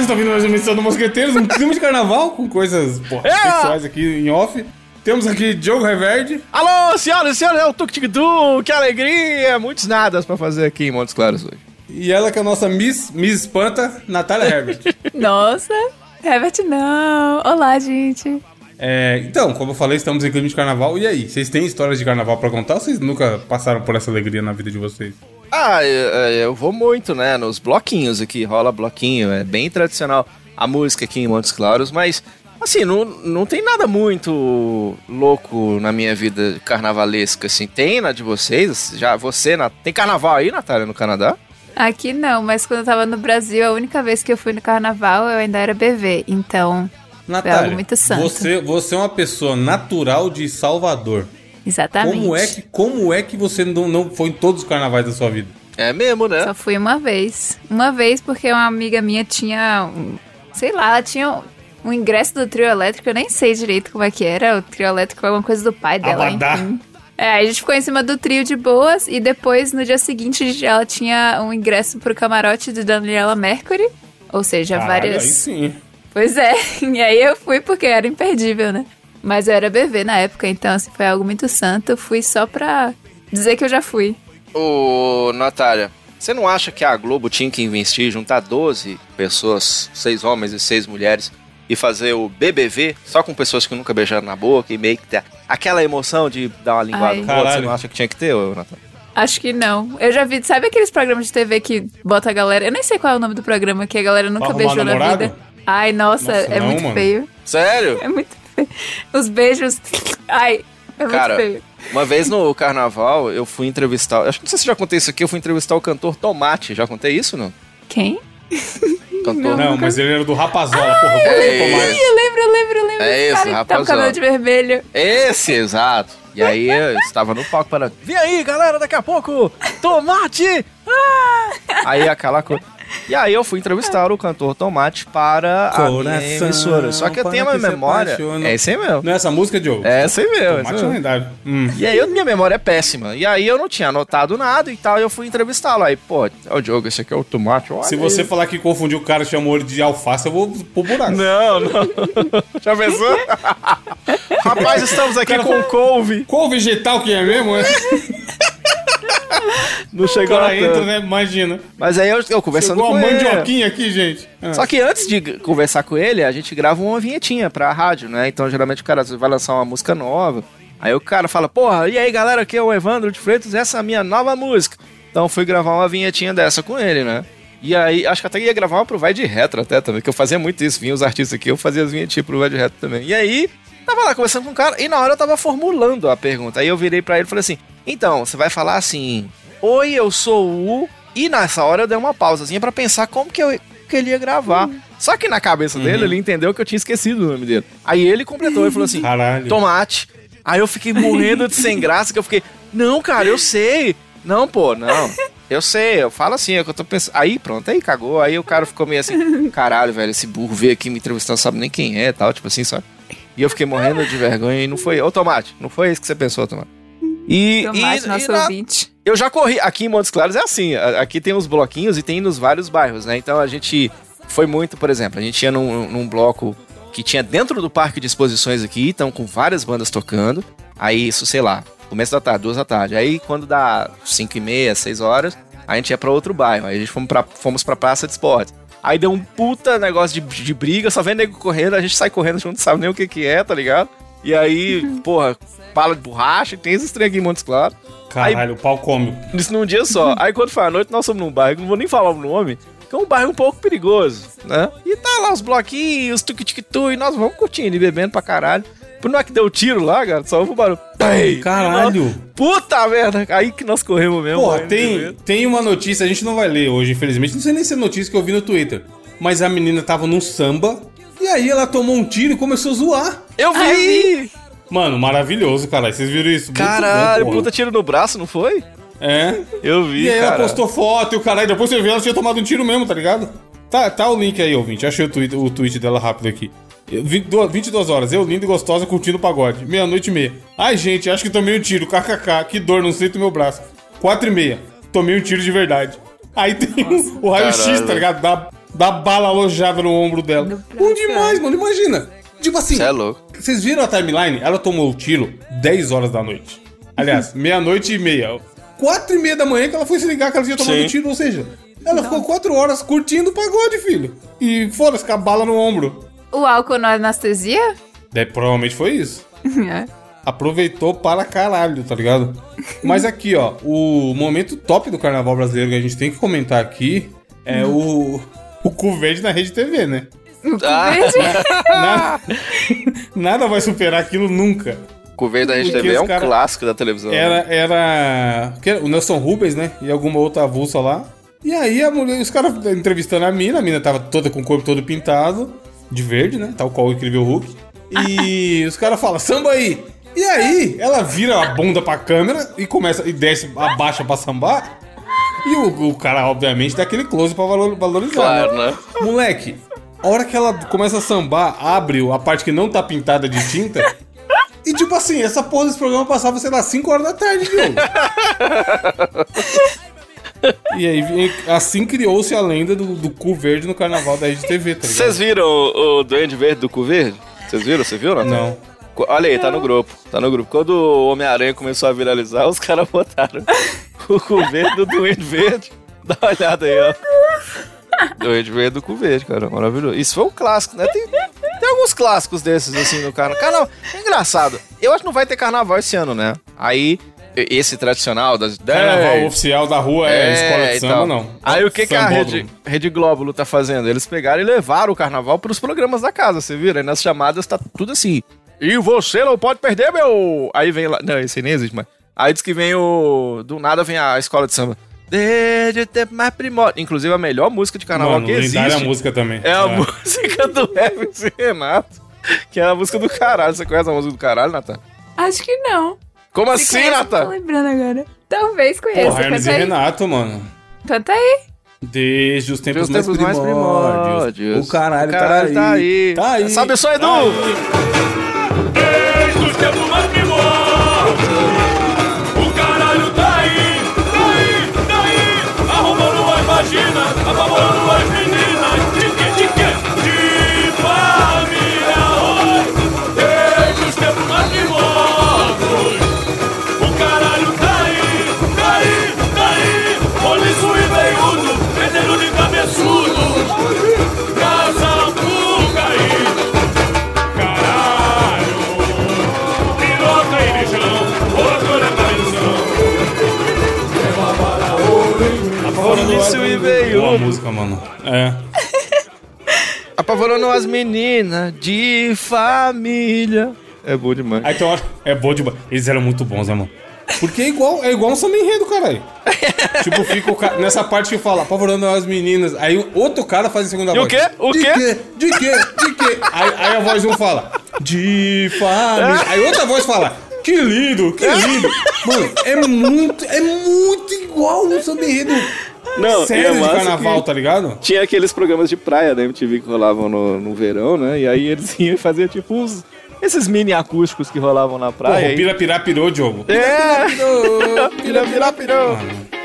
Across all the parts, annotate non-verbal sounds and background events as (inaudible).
vocês estão vindo mais uma edição do Mosqueteiros, um clima de carnaval com coisas porra, É. sexuais aqui em off. Temos aqui Diogo Reverde. Alô, senhoras e senhores, é o Tuk Tuk Du, que alegria! Muitos nadas pra fazer aqui em Montes Claros hoje. E ela que é a nossa Miss, Miss Espanta, Natália Herbert. (laughs) Nossa, Herbert não. Olá, gente. É, então, como eu falei, estamos em clima de carnaval. E aí, vocês têm histórias de carnaval pra contar ou vocês nunca passaram por essa alegria na vida de vocês? Ah, eu, eu vou muito, né? Nos bloquinhos aqui, rola bloquinho, é bem tradicional a música aqui em Montes Claros, mas assim, não, não tem nada muito louco na minha vida carnavalesca, assim. Tem na de vocês? Já você, na... tem carnaval aí, Natália, no Canadá? Aqui não, mas quando eu tava no Brasil, a única vez que eu fui no carnaval, eu ainda era bebê. Então, Natália, algo muito santo. Você, você é uma pessoa natural de Salvador. Exatamente. Como é que, como é que você não, não foi em todos os carnavais da sua vida? É mesmo, né? Só fui uma vez. Uma vez porque uma amiga minha tinha, um, sei lá, ela tinha um, um ingresso do trio elétrico, eu nem sei direito como é que era. O trio elétrico é uma coisa do pai dela, Abadá. enfim. É, a gente ficou em cima do trio de boas e depois, no dia seguinte, ela tinha um ingresso pro camarote de Daniela Mercury. Ou seja, Caralho, várias. Aí sim. Pois é, (laughs) e aí eu fui porque era imperdível, né? Mas eu era bebê na época, então assim, foi algo muito santo. Eu fui só pra dizer que eu já fui. Ô, Natália, você não acha que a Globo tinha que investir, juntar 12 pessoas, seis homens e seis mulheres, e fazer o BBV só com pessoas que nunca beijaram na boca e meio que ter aquela emoção de dar uma linguada Ai. no outro? Você não acha que tinha que ter, ô, Natália? Acho que não. Eu já vi, sabe aqueles programas de TV que bota a galera. Eu nem sei qual é o nome do programa, que a galera nunca beijou na vida. Ai, nossa, Nossa, é não, muito mano. feio. Sério? É muito feio. (laughs) Os beijos. Ai, é muito Cara, feio. uma vez no carnaval eu fui entrevistar. Acho que não sei se já contei isso aqui, eu fui entrevistar o cantor Tomate. Já contei isso, não? Quem? Cantor. Não, mas ele era do Rapazola, porra. eu é eu lembro, eu lembro, eu lembro. É esse, cara que tá com cabelo de vermelho. Esse, exato. E aí eu estava no palco para. Vem aí, galera, daqui a pouco! Tomate! Ah! Aí aquela coisa. E aí eu fui entrevistar o cantor Tomate para a minha Coração, emissora. Só que eu tenho uma memória. É esse aí mesmo. Não é essa música, Diogo? É esse aí mesmo. esse Tomate é lendário. Hum. E aí eu, minha memória é péssima. E aí eu não tinha anotado nada e tal. E eu fui entrevistá-lo. Aí, pô, é o Diogo, esse aqui é o Tomate. Olha Se aí. você falar que confundiu o cara e chamou ele de alface, eu vou pro buraco. Não, não. (laughs) Já pensou? (laughs) Rapaz, estamos aqui Cara, com couve. Qual vegetal que é mesmo? É? (laughs) (laughs) Não chegou a entra, né? Imagina. Mas aí eu, eu conversando Chegou com ele. mandioquinha aqui, gente. Ah. Só que antes de conversar com ele, a gente grava uma vinhetinha pra rádio, né? Então geralmente o cara vai lançar uma música nova. Aí o cara fala, porra, e aí galera, aqui é o Evandro de Freitas, essa é a minha nova música. Então fui gravar uma vinhetinha dessa com ele, né? E aí, acho que até ia gravar uma pro Vai de Retro até também, que eu fazia muito isso, vinha os artistas aqui, eu fazia as vinhetinhas pro Vai de Retro também. E aí, tava lá conversando com o cara, e na hora eu tava formulando a pergunta. Aí eu virei pra ele e falei assim, então, você vai falar assim, oi, eu sou o... E nessa hora eu dei uma pausazinha pra pensar como que, eu, que ele ia gravar. Só que na cabeça dele, ele entendeu que eu tinha esquecido o nome dele. Aí ele completou e falou assim, Caralho. tomate. Aí eu fiquei morrendo de sem graça, que eu fiquei, não, cara, eu sei. Não, pô, não. Eu sei, eu falo assim, é que eu tô pensando. Aí, pronto, aí cagou. Aí o cara ficou meio assim, caralho, velho, esse burro veio aqui me entrevistar, não sabe nem quem é e tal, tipo assim, sabe? E eu fiquei morrendo de vergonha e não foi. Ô, Tomate, não foi isso que você pensou, Tomate. E, Tomate, e, nosso e na- ouvinte. eu já corri. Aqui em Montes Claros é assim. Aqui tem os bloquinhos e tem nos vários bairros, né? Então a gente foi muito, por exemplo, a gente ia num, num bloco que tinha dentro do parque de exposições aqui, então com várias bandas tocando. Aí isso, sei lá, começo da tarde, duas da tarde. Aí quando dá cinco e meia, seis horas, a gente ia pra outro bairro. Aí a gente fomos pra, fomos pra praça de esportes. Aí deu um puta negócio de, de briga, só vem nego correndo, a gente sai correndo, a gente não sabe nem o que que é, tá ligado? E aí, (laughs) porra, bala de borracha, tem esses trem aqui em Montes Claros. Caralho, o pau come. Isso num dia só. Aí quando foi a noite, nós fomos num bairro, não vou nem falar o nome, que é um bairro um pouco perigoso, né? E tá lá os bloquinhos, tuk-tuk-tu, e nós vamos curtindo e bebendo pra caralho. Por não é que deu tiro lá, cara, só o barulho. Pei! Caralho. Puta merda! Aí que nós corremos mesmo. Porra, tem, tem uma notícia, a gente não vai ler hoje, infelizmente. Não sei nem se é notícia que eu vi no Twitter. Mas a menina tava num samba, e aí ela tomou um tiro e começou a zoar. Eu vi! Ai, Mano, maravilhoso, caralho. Vocês viram isso? Caralho, bom, puta tiro no braço, não foi? É. Eu vi, E aí ela cara. postou foto e o caralho, depois você vê ela tinha tomado um tiro mesmo, tá ligado? Tá, tá o link aí, ouvinte. Achei o tweet, o tweet dela rápido aqui. Eu- vi- do- 22 horas, eu lindo e gostosa curtindo o pagode. Meia-noite e meia. Ai, gente, acho que tomei um tiro. KKK, que dor, não sinto meu braço. 4 e meia. Tomei um tiro de verdade. Aí tem o- o raio-x, tá ligado? Da, da bala alojada no ombro dela. Bom demais, mano. Imagina. Tipo assim, é louco. vocês viram a timeline? Ela tomou o tiro 10 horas da noite. Aliás, (laughs) meia-noite e meia. 4 e meia da manhã que ela foi se ligar que ela tinha tomado Sim. o tiro, ou seja, ela ficou 4 horas curtindo o pagode, filho. E foda-se com a bala no ombro. O álcool na anestesia? Daí, provavelmente foi isso. (laughs) É. Aproveitou para caralho, tá ligado? Mas aqui, ó, o momento top do carnaval brasileiro que a gente tem que comentar aqui é o. O cu verde na rede TV, né? O cu Ah. verde? (laughs) Nada, nada vai superar aquilo nunca. O Coveiro da Rede TV é um cara- clássico da televisão. Era, era que era o Nelson Rubens, né? E alguma outra avulsa lá. E aí a mulher, os caras entrevistando a mina, a mina tava toda com o corpo todo pintado, de verde, né? Tal qual o incrível Hulk. E (laughs) os caras falam, samba aí! E aí, ela vira a bunda pra câmera e começa e desce, abaixa pra sambar. E o, o cara, obviamente, dá aquele close pra valor- valorizar. Claro, né? né? Moleque, a hora que ela começa a sambar, abre a parte que não tá pintada de tinta. (laughs) E tipo assim, essa porra desse programa passava, sei lá, 5 horas da tarde, viu? (laughs) e aí, assim criou-se a lenda do, do cu verde no carnaval da Rede TV, tá ligado? Vocês viram o, o Duende Verde do Cu Verde? Vocês viram? Você viu, Nathan? Não. Olha aí, tá no grupo. Tá no grupo. Quando o Homem-Aranha começou a viralizar, os caras botaram o cu verde do Duende Verde. Dá uma olhada aí, ó. Duende Verde do cu verde, cara. Maravilhoso. Isso foi um clássico, né? Tem, tem alguns clássicos desses, assim, no carnaval. Carnaval. É engraçado. Eu acho que não vai ter carnaval esse ano, né? Aí, esse tradicional das 10... Carnaval oficial da rua é, escola de samba, tal. não. então. Aí o que, que a. Rede, Rede Glóbulo tá fazendo? Eles pegaram e levaram o carnaval pros programas da casa, você viu? Aí nas chamadas tá tudo assim. E você não pode perder, meu. Aí vem lá. Não, esse aí nem existe, mas. Aí diz que vem o. Do nada vem a escola de samba. Desde o tempo mais primórdio. Inclusive a melhor música de carnaval Mano, que existe. a música também. É a música do Hermes e Renato. Que é a música do caralho. Você conhece a música do caralho, Natan? Acho que não. Como Se assim, não Tô Natan? lembrando agora. Talvez conheça. Porra, Hermes e aí. Renato, mano. Canta aí. Desde os tempos, Dos tempos mais primórdios. O caralho, O caralho tá, aí. tá Tá aí. Sabe o som, Edu? Tá aí. Desde os tempos mais Boa música, mano. É. (laughs) Apavorando as meninas de família. É bom demais. Uma hora. É bom demais. Eles eram muito bons, né, mano? Porque é igual, é igual um samba enredo, caralho. (laughs) tipo, fica o cara, nessa parte que fala, apavorando as meninas. Aí o outro cara faz a segunda E o voz. quê? O de quê? quê? De quê? De quê? Aí, aí a voz um fala, de família. Aí outra voz fala, que lindo, que lindo. Mano, é muito, é muito igual um samba enredo Não, sério é de massa carnaval, tá ligado? Tinha aqueles programas de praia da MTV que rolavam no, no verão, né? E aí eles (laughs) iam fazer tipo uns. Esses mini acústicos que rolavam na Porra, praia. o Pira Pirá pirou, Diogo. É! Pira, pira, pirou. (laughs)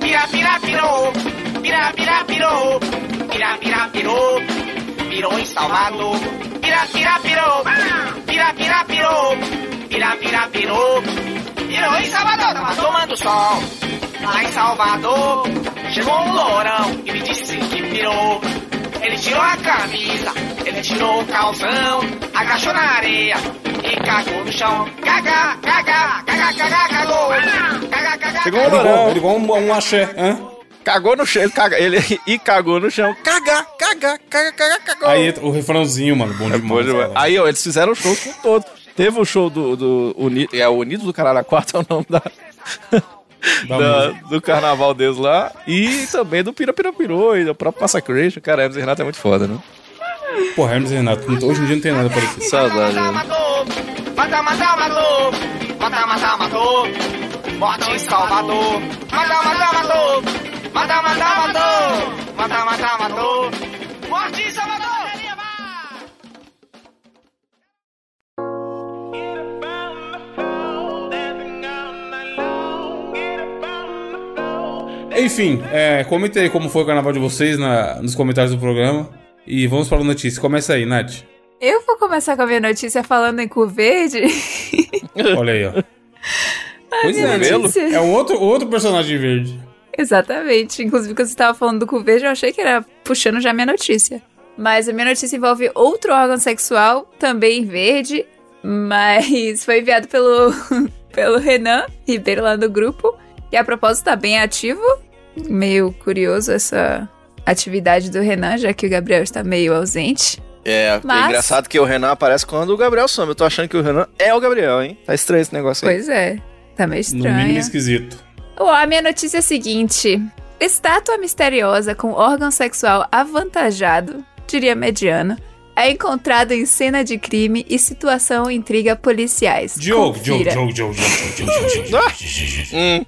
Pira, pirou, pira, pirou, pirou, pirou em Salvador. Pira, pira, pirou, pira, pira, pirou, pira, pira, pirou, pirou em Salvador. Tava tomando sol lá em Salvador. Chegou um lourão e me disse que pirou. Ele tirou a camisa, ele tirou o calção, agachou na areia e cagou no chão. Caga, caga, caga, caga, cagou. Caga, caga, Chegou um Ele igual, lourão. ele igual um, um axé, hã? Cagou no chão, ele, caga, ele e cagou no chão. Caga, caga, caga, caga, cagou. Aí entra o refrãozinho, mano, bom É demais. bom demais. cara. Aí, ó, eles fizeram shows com todos. Teve o show do, do Uni, é o Unido do Caralho 4 é o nome da, Da do carnaval deles lá. E também do Pira Pira Pirou e do próprio Massacration. Cara, Hermes e Renato é muito foda, né? Porra, Hermes e Renato, hoje em dia não tem nada parecido. Saudade. Né? mata, mata, matou, mata, mata, matou, morte em Salvador. Mata, mata, matou, Mata, mata, matou! Mata, mata, matou! Morte em Enfim, é, comentei como foi o carnaval de vocês na, nos comentários do programa. E vamos para a notícia. Começa aí, Nath. Eu vou começar com a minha notícia falando em cu verde. Olha aí, ó. (laughs) A pois é, né? é um outro, outro personagem verde. Exatamente. Inclusive, quando você estava falando do cu verde, eu achei que era puxando já minha notícia. Mas a minha notícia envolve outro órgão sexual, também verde, mas (laughs) foi enviado pelo, (laughs) pelo Renan Ribeiro lá do grupo. E a propósito tá bem ativo. Meio curioso essa atividade do Renan, já que o Gabriel está meio ausente. É, Mas- é engraçado que o Renan aparece quando o Gabriel some. Eu tô achando que o Renan é o Gabriel, hein? Tá estranho esse negócio aí. Pois é, tá meio No mínimo estranho. esquisito. Ó, a minha notícia é a seguinte: estátua misteriosa com órgão sexual avantajado, diria mediano, é encontrada em cena de crime e situação intriga policiais. Diogo, Diogo, Confira. Diogo, Diogo, Diogo, Diogo, Diogo. Hum,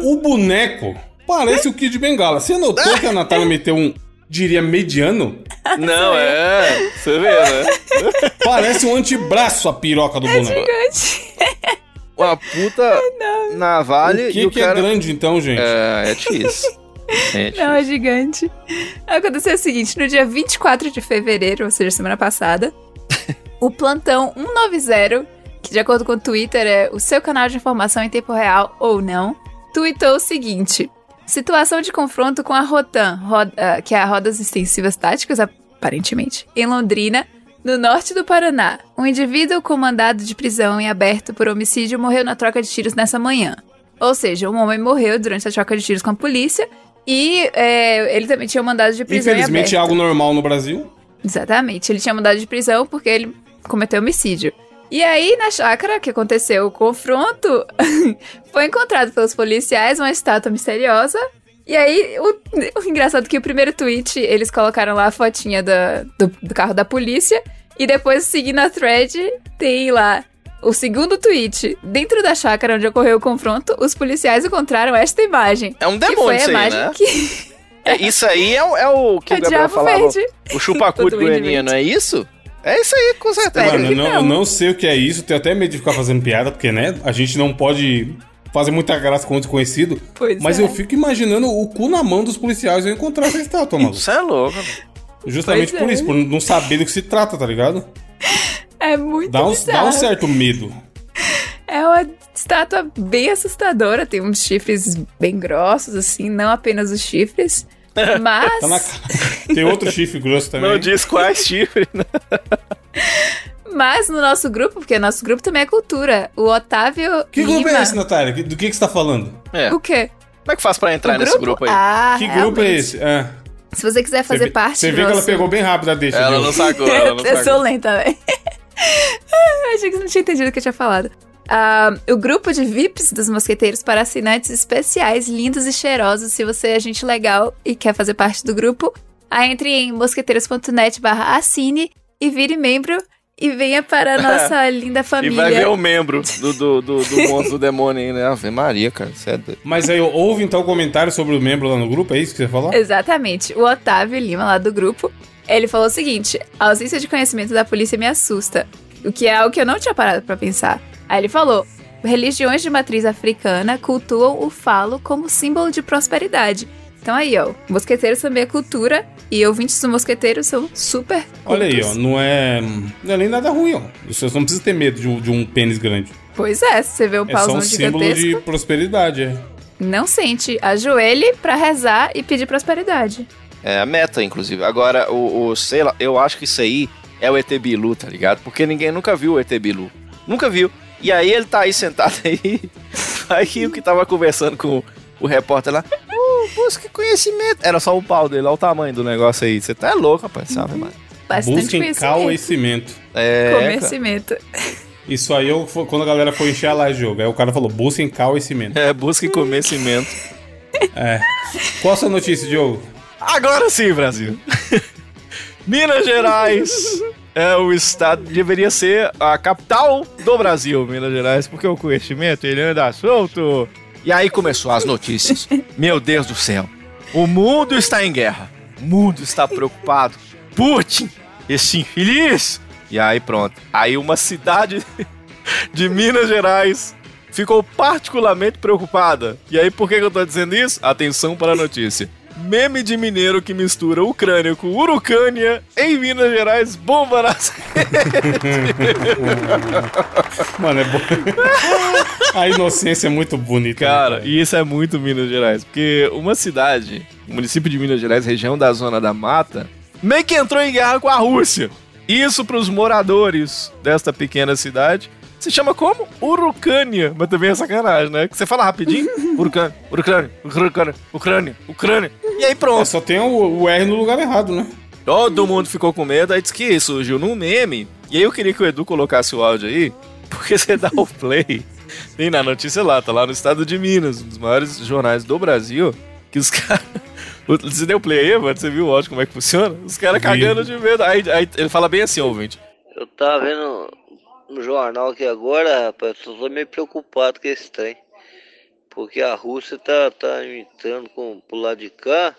O boneco parece o Kid Bengala. Você notou que a Natália meteu um, diria, mediano? não, é. Você vê, né? Parece um antebraço a piroca do boneco. Gigante. Uma puta (laughs) navalha O e que, o que cara... é grande então, gente? É, é difícil. É difícil. (laughs) Não, é gigante. Aconteceu o seguinte: no dia 24 de fevereiro, ou seja, semana passada, (laughs) o plantão 190, que de acordo com o Twitter é o seu canal de informação em tempo real ou não, tweetou o seguinte: situação de confronto com a Rotan, roda- ah, que é a Rodas Extensivas Táticas, aparentemente, em Londrina. No norte do Paraná, um indivíduo com mandado de prisão em aberto por homicídio morreu na troca de tiros nessa manhã. Ou seja, um homem morreu durante a troca de tiros com a polícia e é, ele também tinha um mandado de prisão em Infelizmente é algo normal no Brasil. Exatamente, ele tinha mandado de prisão porque ele cometeu homicídio. E aí, na chácara que aconteceu o confronto, (laughs) foi encontrado pelos policiais uma estátua misteriosa. E aí, o, o engraçado é que o primeiro tweet, eles colocaram lá a fotinha da- do, do carro da polícia. E depois, seguindo a thread, tem lá o segundo tweet. Dentro da chácara onde ocorreu o confronto, os policiais encontraram esta imagem. É um que demônio foi a isso aí, imagem né? que É, isso aí é, o- é o que (laughs) é o Gabriel Diabo falava. Verde. O chupacu (laughs) de Do Goianinha, não é isso? É isso aí, com certeza. Mano, eu que não, eu não. não sei o que é isso, tenho até medo de ficar fazendo piada, porque, né, a gente não pode fazer muita graça com o desconhecido. Pois mas é. eu fico imaginando o cu na mão dos policiais eu encontrar essa estátua, maluco. Isso é louco. Justamente Pois por é. isso, por não saber do que se trata, tá ligado? É muito Dá um, bizarro. dá um certo medo. É uma estátua bem assustadora, tem uns chifres bem grossos, assim, não apenas os chifres. (laughs) Mas Tá na cara. Tem outro chifre grosso também. Não diz quais chifres, né? Mas no nosso grupo, porque nosso grupo também é cultura, o Otávio Que grupo Lima... é esse, Natália? Do que, que você tá falando? É. O quê? Como é que faz pra entrar o nesse grupo aí? Ah, que grupo é realmente. esse? É. Se você quiser fazer Você parte Você vê que ela nosso- pegou bem rápido a deixa. Ela viu? não sacou, ela (laughs) não eu sou sacou. lenta, velho. (laughs) Eu Achei que você não tinha entendido o que eu tinha falado. Ah, o grupo de VIPs dos mosqueteiros para assinantes especiais, lindos e cheirosos. Se você é gente legal e quer fazer parte do grupo, aí entre em mosqueteiros.net barra assine e vire membro e venha para a nossa (laughs) linda E família. vai ver o membro do, do, do, do (laughs) monstro do demônio aí, né? Ave Maria, cara. É doido. Mas aí, houve então comentário sobre o membro lá no grupo, é isso que você falou? Exatamente. O Otávio Lima, lá do grupo, ele falou o seguinte: a ausência de conhecimento da polícia me assusta. O que é algo que eu não tinha parado pra pensar. Aí ele falou: religiões de matriz africana cultuam o falo como símbolo de prosperidade. Então aí, ó, mosqueteiros também é cultura e ouvintes do mosqueteiros são super Olha aí, ó, cultos. não é, não é nem nada ruim, ó. Você não precisa ter medo de um, de um pênis grande. Pois é, se você vê o É só pauzão um símbolo gigantesco, de prosperidade, é. não sente. Ajoelhe pra rezar e pedir prosperidade. É a meta, inclusive. Agora, o, o- sei lá, eu acho que isso aí é o ET Bilu, tá ligado? Porque ninguém nunca viu o ET Bilu. Nunca viu. E aí ele tá aí sentado (laughs) aí. Aí o que tava conversando com o repórter lá. Busque conhecimento. Era só o pau dele, olha o tamanho do negócio aí. Você tá louco, rapaz. Sabe, mano? Bastante Busquem conhecimento. conhecimento. É. Conhecimento. Isso aí eu, quando a galera foi encher a live de jogo. Aí o cara falou, busquem conhecimento. É, busque conhecimento. Qual a sua notícia, Diogo? Agora sim, Brasil. (laughs) Minas Gerais é o estado, deveria ser a capital do Brasil, Minas Gerais, porque o conhecimento ele anda solto. E aí começou as notícias. (laughs) Meu Deus do céu. O mundo está em guerra. O mundo está preocupado. Putin, esse infeliz. E aí pronto. Aí uma cidade (laughs) de Minas Gerais ficou particularmente preocupada. E aí, por que, eu tô dizendo isso? Atenção para a notícia. Meme de mineiro que mistura Ucrânia com Urucânia em Minas Gerais bomba nas (laughs) Mano, é bom. (laughs) A inocência é muito bonita. né, Cara, e isso é muito Minas Gerais. Porque uma cidade, município de Minas Gerais, região da Zona da Mata, meio que entrou em guerra com a Rússia. Isso pros moradores desta pequena cidade se chama como? Urucânia. Mas também é sacanagem, né? Que você fala rapidinho. (laughs) Urucânia, Urucânia, Urucânia, Ucrânia, Ucrânia. E aí É, pronto. só tem o, o R no lugar errado, né? Todo mundo ficou com medo, aí disse que surgiu num meme. E aí eu queria que o Edu colocasse o áudio aí, (laughs) porque você dá o play. Tem na notícia lá, tá lá no estado de Minas, um dos maiores jornais do Brasil, que os (laughs) caras. Você deu play aí, mano? Você viu o áudio como é que funciona? Os caras cagando de medo. Aí, aí ele fala bem assim, ouvinte. Eu tava vendo no jornal aqui agora, rapaz, eu tô meio preocupado com esse trem. Porque a Rússia tá, tá entrando com, pro lado de cá.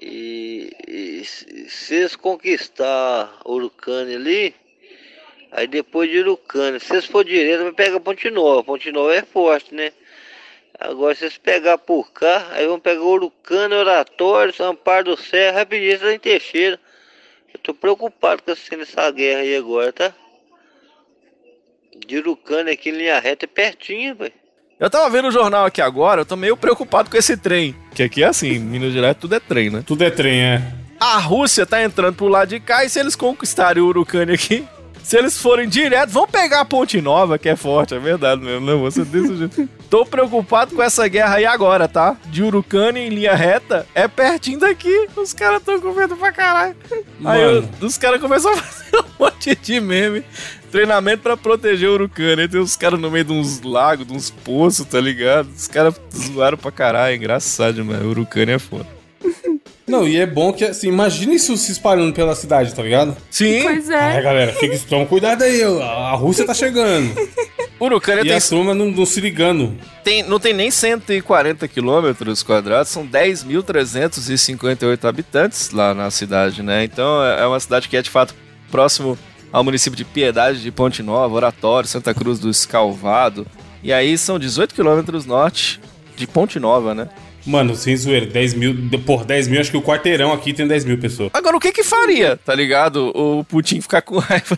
E, e se eles conquistar Urucânia ali, aí depois de Urucânia, se eles for direto, vai pegar Ponte Nova. Ponte Nova é forte, né? Agora, se eles pegar por cá, aí vão pegar Urucânia, Oratório, Amparo do Serra, rapidinho, em Teixeira. Eu tô preocupado com essa guerra aí agora, tá? De Urucânia aqui em linha reta é pertinho, velho. Eu tava vendo o jornal aqui agora, eu tô meio preocupado com esse trem. Que aqui é assim, (laughs) Minas Gerais tudo é trem, né? Tudo é trem, é. A Rússia tá entrando pro lado de cá e se eles conquistarem o Urucânia aqui, (laughs) se eles forem direto, vão pegar a Ponte Nova, que é forte, é verdade mesmo, não, você desse (laughs) jeito. Tô preocupado com essa guerra aí agora, tá? De Urucânia em linha reta, é pertinho daqui, os caras tão com medo pra caralho. Aí Mano. eu- os caras começaram a fazer um monte de meme, treinamento pra proteger o Urucânia, aí tem uns caras no meio de uns lagos, de uns poços, tá ligado? Os caras zoaram pra caralho, é engraçado demais, Urucânia é foda. Não, e é bom que, assim, imagina isso se espalhando pela cidade, tá ligado? Sim, Pois É, é. galera, fica, (laughs) toma cuidado aí, a a Rússia tá chegando. Urucânia e tem a turma não, não se ligando. tem, não tem nem 140 quilômetros quadrados, são 10.358 habitantes lá na cidade, né? Então é é uma cidade que é de fato próximo ao município de Piedade de Ponte Nova, Oratório, Santa Cruz do Escalvado. E aí são 18 quilômetros norte de Ponte Nova, né? Mano, sem zoeira, 10 mil. Por 10 mil, acho que o quarteirão aqui tem 10 mil pessoas. Agora, o que que faria, tá ligado? O Putin ficar com raiva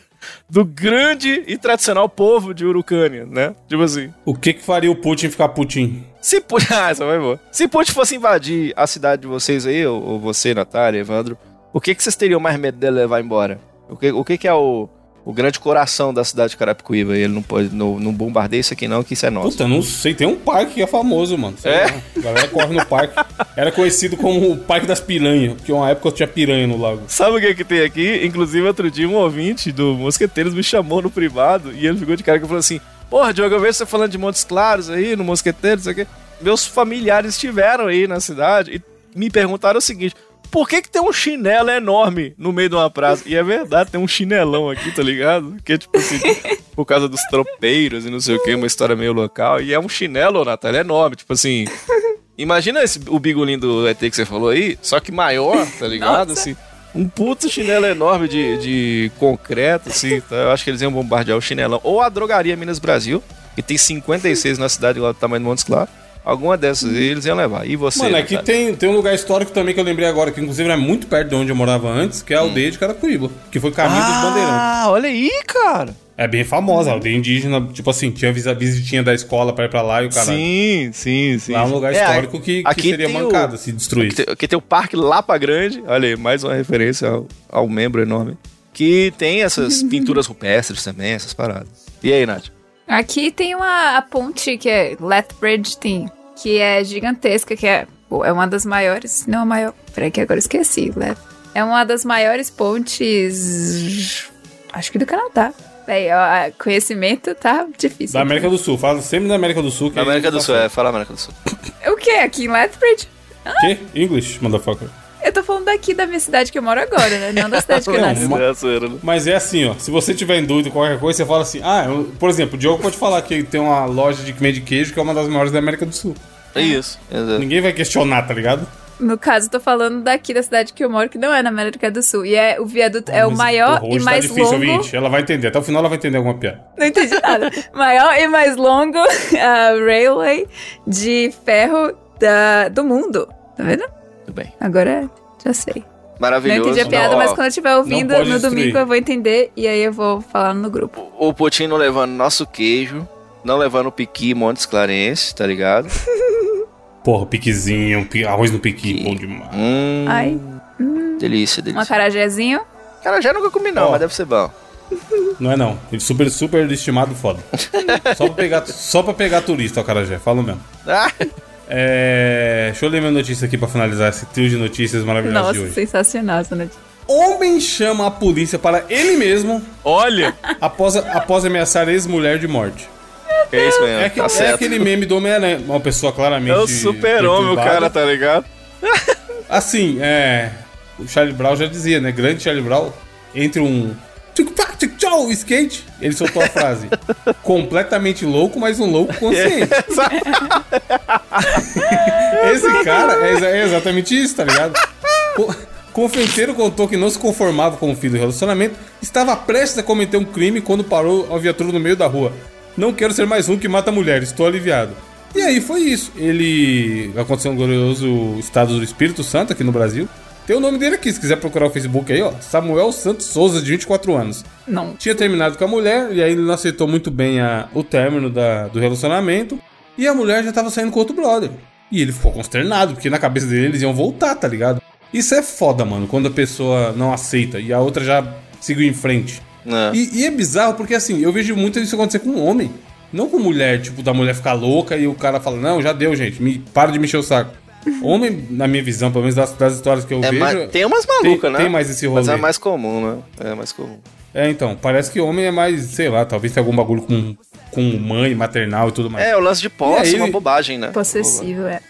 do grande e tradicional povo de Urucânia, né? Tipo assim, O que que faria o Putin ficar Putin? Se Putin. (laughs) Ah, essa vai boa. Se Putin fosse invadir a cidade de vocês aí, ou, ou você, Natália, Evandro, o que, que vocês teriam mais medo dele levar embora? O que, o que, que é o, o grande coração da cidade de Carapicuíba? Ele não pode. Não, não bombardeia isso aqui, não, que isso é nosso. Puta, não sei, tem um parque que é famoso, mano. Sei É? lá. A galera corre no parque. Era conhecido como o Parque das Piranhas, porque uma época tinha piranha no lago. Sabe o que, que tem aqui? Inclusive, outro dia, um ouvinte do Mosqueteiros me chamou no privado e ele ficou de cara que falou assim: Porra, Diogo, eu vejo você falando de Montes Claros aí, no Mosqueteiros, isso aqui. Meus familiares estiveram aí na cidade e me perguntaram o seguinte: por que, que tem um chinelo enorme no meio de uma praça? E é verdade, tem um chinelão aqui, tá ligado? Que é tipo assim, por causa dos tropeiros e não sei o que, uma história meio local. E é um chinelo, Natália, enorme, tipo assim. Imagina esse, o bigolim do ET que você falou aí, só que maior, tá ligado? Nossa. Assim, um puto chinelo enorme de, de concreto, assim. Tá? Eu acho que eles iam bombardear o chinelão. Ou a drogaria Minas Brasil, que tem 56 na cidade lá do tamanho do Montes Claros. Alguma dessas aí eles iam levar. E você? Mano, aqui Natália? tem, tem um lugar histórico também que eu lembrei agora, que inclusive é muito perto de onde eu morava antes, que é a aldeia de Carapicuíba, que foi caminho dos bandeirantes. Ah, olha aí, cara. É bem famosa, a aldeia indígena, tipo assim, tinha visitinha da escola pra ir pra lá e o caralho. Sim, sim, sim. Lá é um lugar É, histórico que, que aqui seria mancado se destruir. Aqui tem, aqui tem o Parque Lapa Grande, olha aí, mais uma referência ao, ao membro enorme. Que tem essas (laughs) pinturas rupestres também, essas paradas. E aí, Nath? Aqui tem uma a ponte que é Lethbridge tem, que é gigantesca, que é, é uma das maiores. Não a maior. Peraí, que agora eu esqueci. Leth. É uma das maiores pontes. Acho que do Canadá. Bem, ó, conhecimento tá difícil. Da América do Sul, fala sempre da América do Sul. Que Da América do tá Sul, é, fala América do Sul. O que? Aqui em Lethbridge? Que? English, motherfucker. Eu tô falando daqui da minha cidade que eu moro agora, né? Não da cidade que eu (laughs) nasci. É a zoeira, né? Mas é assim, ó. Se você tiver em dúvida com qualquer coisa, você fala assim: ah, eu- por exemplo, o Diogo pode falar que tem uma loja de vende queijo que é uma das maiores da América do Sul. É isso. Exato. Ninguém vai questionar, tá ligado? No caso, eu tô falando daqui da cidade que eu moro, que não é na América do Sul. E é o viaduto é o Mas, maior porra, e hoje mais tá difícil, longo. ouvinte. Ela vai entender. Até o final ela vai entender alguma piada. Não entendi nada. (laughs) maior e mais longo (laughs) uh, railway de ferro da, do mundo. Tá vendo? Bem. Agora já sei. Não Maravilhoso. entendi a piada, Ó, mas quando eu estiver ouvindo no destruir. domingo eu vou entender e aí eu vou falar no grupo. O Putin não levando nosso queijo, não levando o piqui Montes Clarence, tá ligado? (laughs) Porra, piquezinho, pi- arroz no piqui, bom demais. Hum, Ai, delícia, um delícia. acarajézinho. Cara, já nunca comi não, Ó. mas deve ser bom. (laughs) Não é não. Ele super, super estimado foda. (laughs) só, pra pegar, só pra pegar turista, ó, Carajé. Falo mesmo. Ah, É... Deixa eu ler minha notícia aqui pra finalizar esse trio de notícias maravilhosas de Nossa, hoje. sensacional essa notícia. Homem chama a polícia para ele mesmo olha! após, após ameaçar ex-mulher de morte. É isso mesmo, É, que- tá é certo. aquele meme do Homem-Aranha. Uma pessoa claramente. É o super-homem, o cara, tá ligado? Assim, é. O Charlie Brown já dizia, né? Grande Charlie Brown, entre um. Tic-tchau, skate, ele soltou a frase. (laughs) completamente louco, mas um louco consciente. (laughs) (laughs) Esse cara é, é exatamente isso, tá ligado? Co- Confeiteiro contou que não se conformava com o fim do relacionamento, estava prestes a cometer um crime quando parou a viatura no meio da rua. Não quero ser mais um que mata mulher, estou aliviado. E aí foi isso. Ele aconteceu um glorioso estado do Espírito Santo aqui no Brasil. Tem o nome dele aqui, se quiser procurar o Facebook aí, ó. Samuel Santos Souza, de 24 anos. Não. Tinha terminado com a mulher, e aí ele não aceitou muito bem a- o término da- do relacionamento. E a mulher já tava saindo com outro brother. E ele ficou consternado, porque na cabeça dele eles iam voltar, tá ligado? Isso é foda, mano, quando a pessoa não aceita e a outra já seguiu em frente. Não. E, e é bizarro porque, assim, eu vejo muito isso acontecer com um homem. Não com mulher, tipo, da mulher ficar louca e o cara fala, não, já deu, gente, me, para de me encher o saco. Homem, na minha visão, pelo menos das, das histórias que eu É vejo... mais- tem umas malucas, tem- né? tem mais esse Mas é rolê. mais comum, né? É mais comum. É, então, parece que homem é mais, sei lá, talvez tenha algum bagulho com, com mãe, maternal e tudo mais. É, o lance de posse E é aí- uma bobagem, né? Possessivo, é.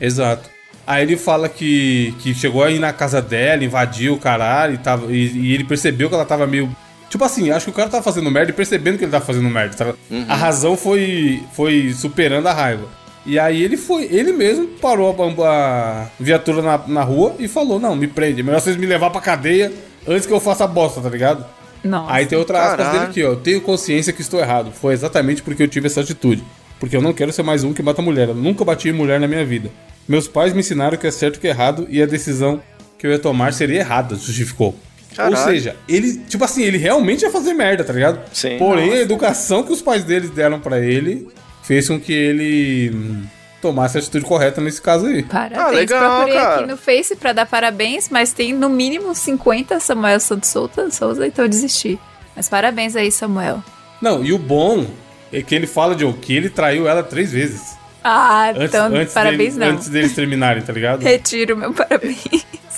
Exato. Aí ele fala que, que chegou aí na casa dela, invadiu o caralho e, tava, e, e ele percebeu que ela tava meio. Tipo assim, acho que o cara tava fazendo merda e percebendo que ele tava fazendo merda. tá? A razão foi, foi superando a raiva. E aí ele foi, ele mesmo parou a, a viatura na, na rua e falou: Não, me prende, é melhor vocês me levar pra cadeia antes que eu faça a bosta, tá ligado? Nossa. Aí tem outra aspas dele aqui, ó. Eu tenho consciência que estou errado. Foi exatamente porque eu tive essa atitude. Porque eu não quero ser mais um que mata mulher. Eu nunca bati em mulher na minha vida. Meus pais me ensinaram que é certo e que é errado e a decisão que eu ia tomar seria errada, justificou. Caralho. Ou seja, ele, tipo assim, ele realmente ia fazer merda, tá ligado? Sim. Porém, a educação que os pais dele deram pra ele fez com que ele tomasse a atitude correta nesse caso aí. Parabéns. Ah, legal, Procurei cara. aqui no Face pra dar parabéns, mas tem no mínimo 50 Samuel Santos Souza, Souza, então eu desisti. Mas parabéns aí, Samuel. Não, e o bom é que ele fala de que ele traiu ela três vezes. Ah, Antes, então antes parabéns dele- não. Antes deles terminarem, tá ligado? (laughs) Retiro meu parabéns.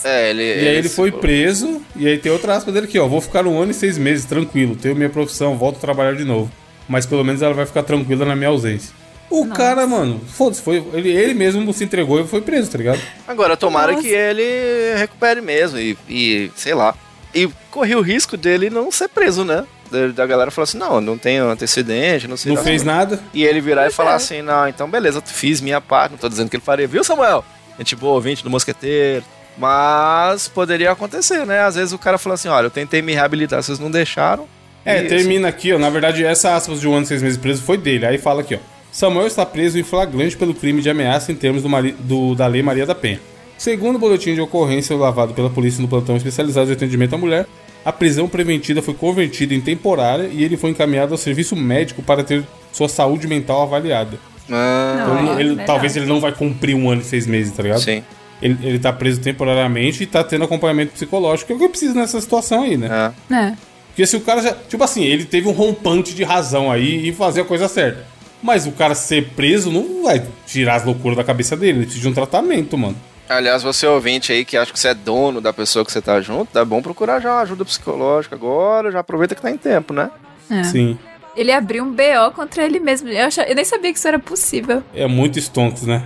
É, ele. E aí ele foi preso, e aí tem outra aspa dele aqui, ó. Vou ficar um ano e seis meses, tranquilo, tenho minha profissão, volto a trabalhar de novo. Mas pelo menos ela vai ficar tranquila na minha ausência. O cara, mano, foda-se, foi. Ele, ele mesmo se entregou e foi preso, tá ligado? Agora, tomara Nossa. que ele recupere mesmo e, e, sei lá. E corri o risco dele não ser preso, né? Da, da galera falar assim: não, não tenho antecedente, não sei Não fez coisas. nada. E ele virar e Pois falar é. assim: não, então beleza, fiz minha parte, não tô dizendo que ele faria, viu, Samuel? Gente boa, ouvinte do Mosqueteiro. Mas poderia acontecer, né? Às vezes o cara fala assim: olha, eu tentei me reabilitar, vocês não deixaram. É, E, termina aqui, ó. Na verdade, essa aspas de um ano e seis meses preso foi dele. Aí fala aqui, ó. Samuel está preso em flagrante pelo crime de ameaça em termos do, mari- do- da Lei Maria da Penha. Segundo o boletim de ocorrência lavado pela polícia no plantão especializado de atendimento à mulher, a prisão preventiva foi convertida em temporária e ele foi encaminhado ao serviço médico para ter sua saúde mental avaliada. Ah, Então, Não, ele- é ele- talvez ele não vai cumprir um ano e seis meses, tá ligado? sim. Ele, ele tá preso temporariamente e tá tendo acompanhamento psicológico, que é o que precisa nessa situação aí, né? É. É. Porque se o cara já. Tipo assim, ele teve um rompante de razão aí e fazer a coisa certa. Mas o cara ser preso não vai tirar as loucuras da cabeça dele. Ele precisa de um tratamento, mano. Aliás, você ouvinte aí que acha que você é dono da pessoa que você tá junto, é bom procurar já uma ajuda psicológica agora, já aproveita que tá em tempo, né? é. Sim. Ele abriu um BO contra ele mesmo. Eu, acha- eu nem sabia que isso era possível. É muito stonks, né?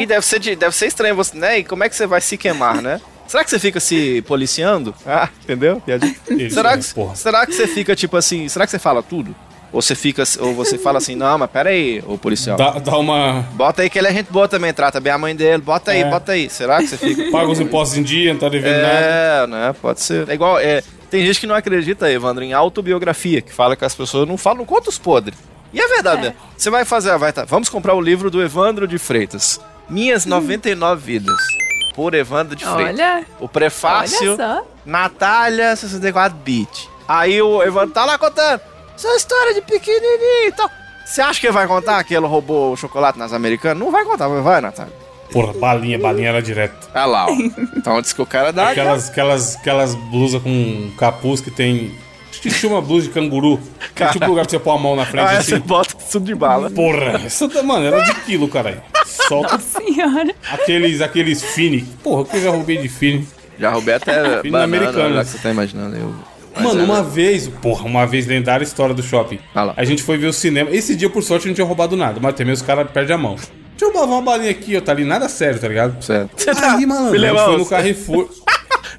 E deve ser, de- deve ser estranho você, né? E como é que você vai se queimar, né? (laughs) Será que você fica se policiando? (laughs) Ah, entendeu? (laughs) Será é, que, porra. será que você fica tipo assim? Será que você fala tudo? Ou você fica, ou você fala assim, não, mas pera aí, ô policial. Dá, dá uma. Bota aí que ele é gente boa também, trata bem a mãe dele. Bota aí, É. bota aí. Será que você fica? (laughs) Paga os impostos em dia, não tá devendo nada. É, né? Pode ser. É igual. É, tem gente que não acredita, Evandro, em autobiografia, que fala que as pessoas não falam, não contam os podres. E é verdade, né? Você vai fazer, vai tá, vamos comprar o livro do Evandro de Freitas. Minhas 99 vidas. Por Evandro de Freitas. Olha, O prefácio, olha só. Natália 64 bit. Aí o Evandro tá lá contando sua história de pequenininho e tal. Você acha que ele vai contar que ele roubou o chocolate nas americanas? Não vai contar, mas vai, Natália. Porra, balinha, balinha era direto. Olha lá, ó. Então diz que o cara dá. Aquelas, aquelas, aquelas blusas com capuz que tem. Acho que tinha uma blusa de canguru. Que é tipo lugar pra você pôr a mão na frente Ah, assim. você bota tudo de bala. Porra, essa, tá- mano, era de quilo, caralho. Solta Senhora. aqueles, aqueles Fini. Porra, o que eu já roubei de Fini? Já roubei até Filme banana, americano. lá que você tá imaginando. Eu... Mas Mano, é, uma né? vez, porra, uma vez lendária história do shopping. Ah lá. A gente foi ver o cinema. Esse dia, por sorte, não tinha roubado nada, mas também os caras perdem a mão. Deixa eu uma balinha aqui, ó, tá ali, nada sério, tá ligado? Certo. Aí, lembrou, foi no Carrefour.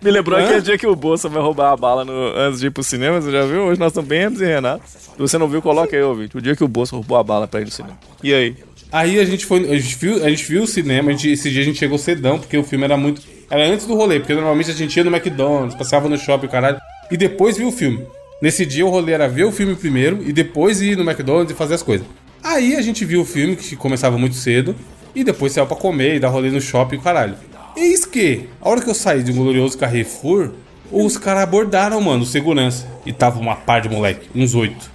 Me lembrou Hã? aquele dia que o Bolsa vai roubar a bala no- antes de ir pro cinema, você já viu? Hoje nós estamos bem antes, Renato? Se você não viu, coloca aí, ouvinte. O dia que o Bolsa roubou a bala pra ir no cinema. E aí? Aí a gente foi, a gente viu, a gente viu o cinema, gente- esse dia a gente chegou cedão, porque o filme era muito. Era antes do rolê, porque normalmente a gente ia no McDonald's, passava no shopping, caralho, e depois viu o filme. Nesse dia o rolê era ver o filme primeiro e depois ir no McDonald's e fazer as coisas. Aí a gente viu o filme, que começava muito cedo, e depois saiu pra comer e dar rolê no shopping, caralho. Eis que, a hora que eu saí de um glorioso Carrefour, os caras abordaram, mano, o segurança. E tava uma par de moleque, uns oito.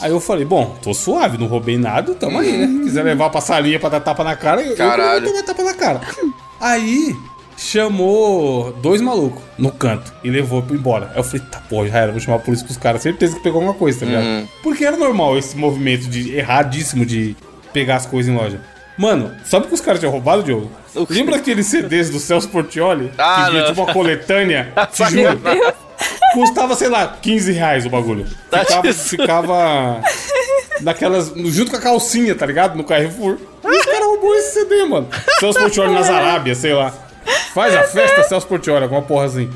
Aí eu falei, bom, tô suave, não roubei nada, tamo aí, né? Quiser levar pra salinha pra dar tapa na cara, eu, eu Caralho. vou tomar tapa na cara. Aí chamou dois malucos no canto e levou embora. Aí eu falei, tá porra, já era, vou chamar a polícia com os caras, certeza que pegou alguma coisa, tá ligado? Porque era normal esse movimento de erradíssimo de pegar as coisas em loja. Mano, sabe o que os caras tinham roubado, Diogo? Lembra aqueles CDs do Celso Portioli? Ah, que vinha não. tipo uma coletânea? (laughs) Te juro. Custava, sei lá, 15 reais o bagulho. Tá Ficava, ficava naquelas. junto com a calcinha, tá ligado? No Carrefour. E os caras roubou esse CD, mano. Celso Portioli nas Arábias, sei lá. Faz a festa Celso Portioli, alguma porra assim.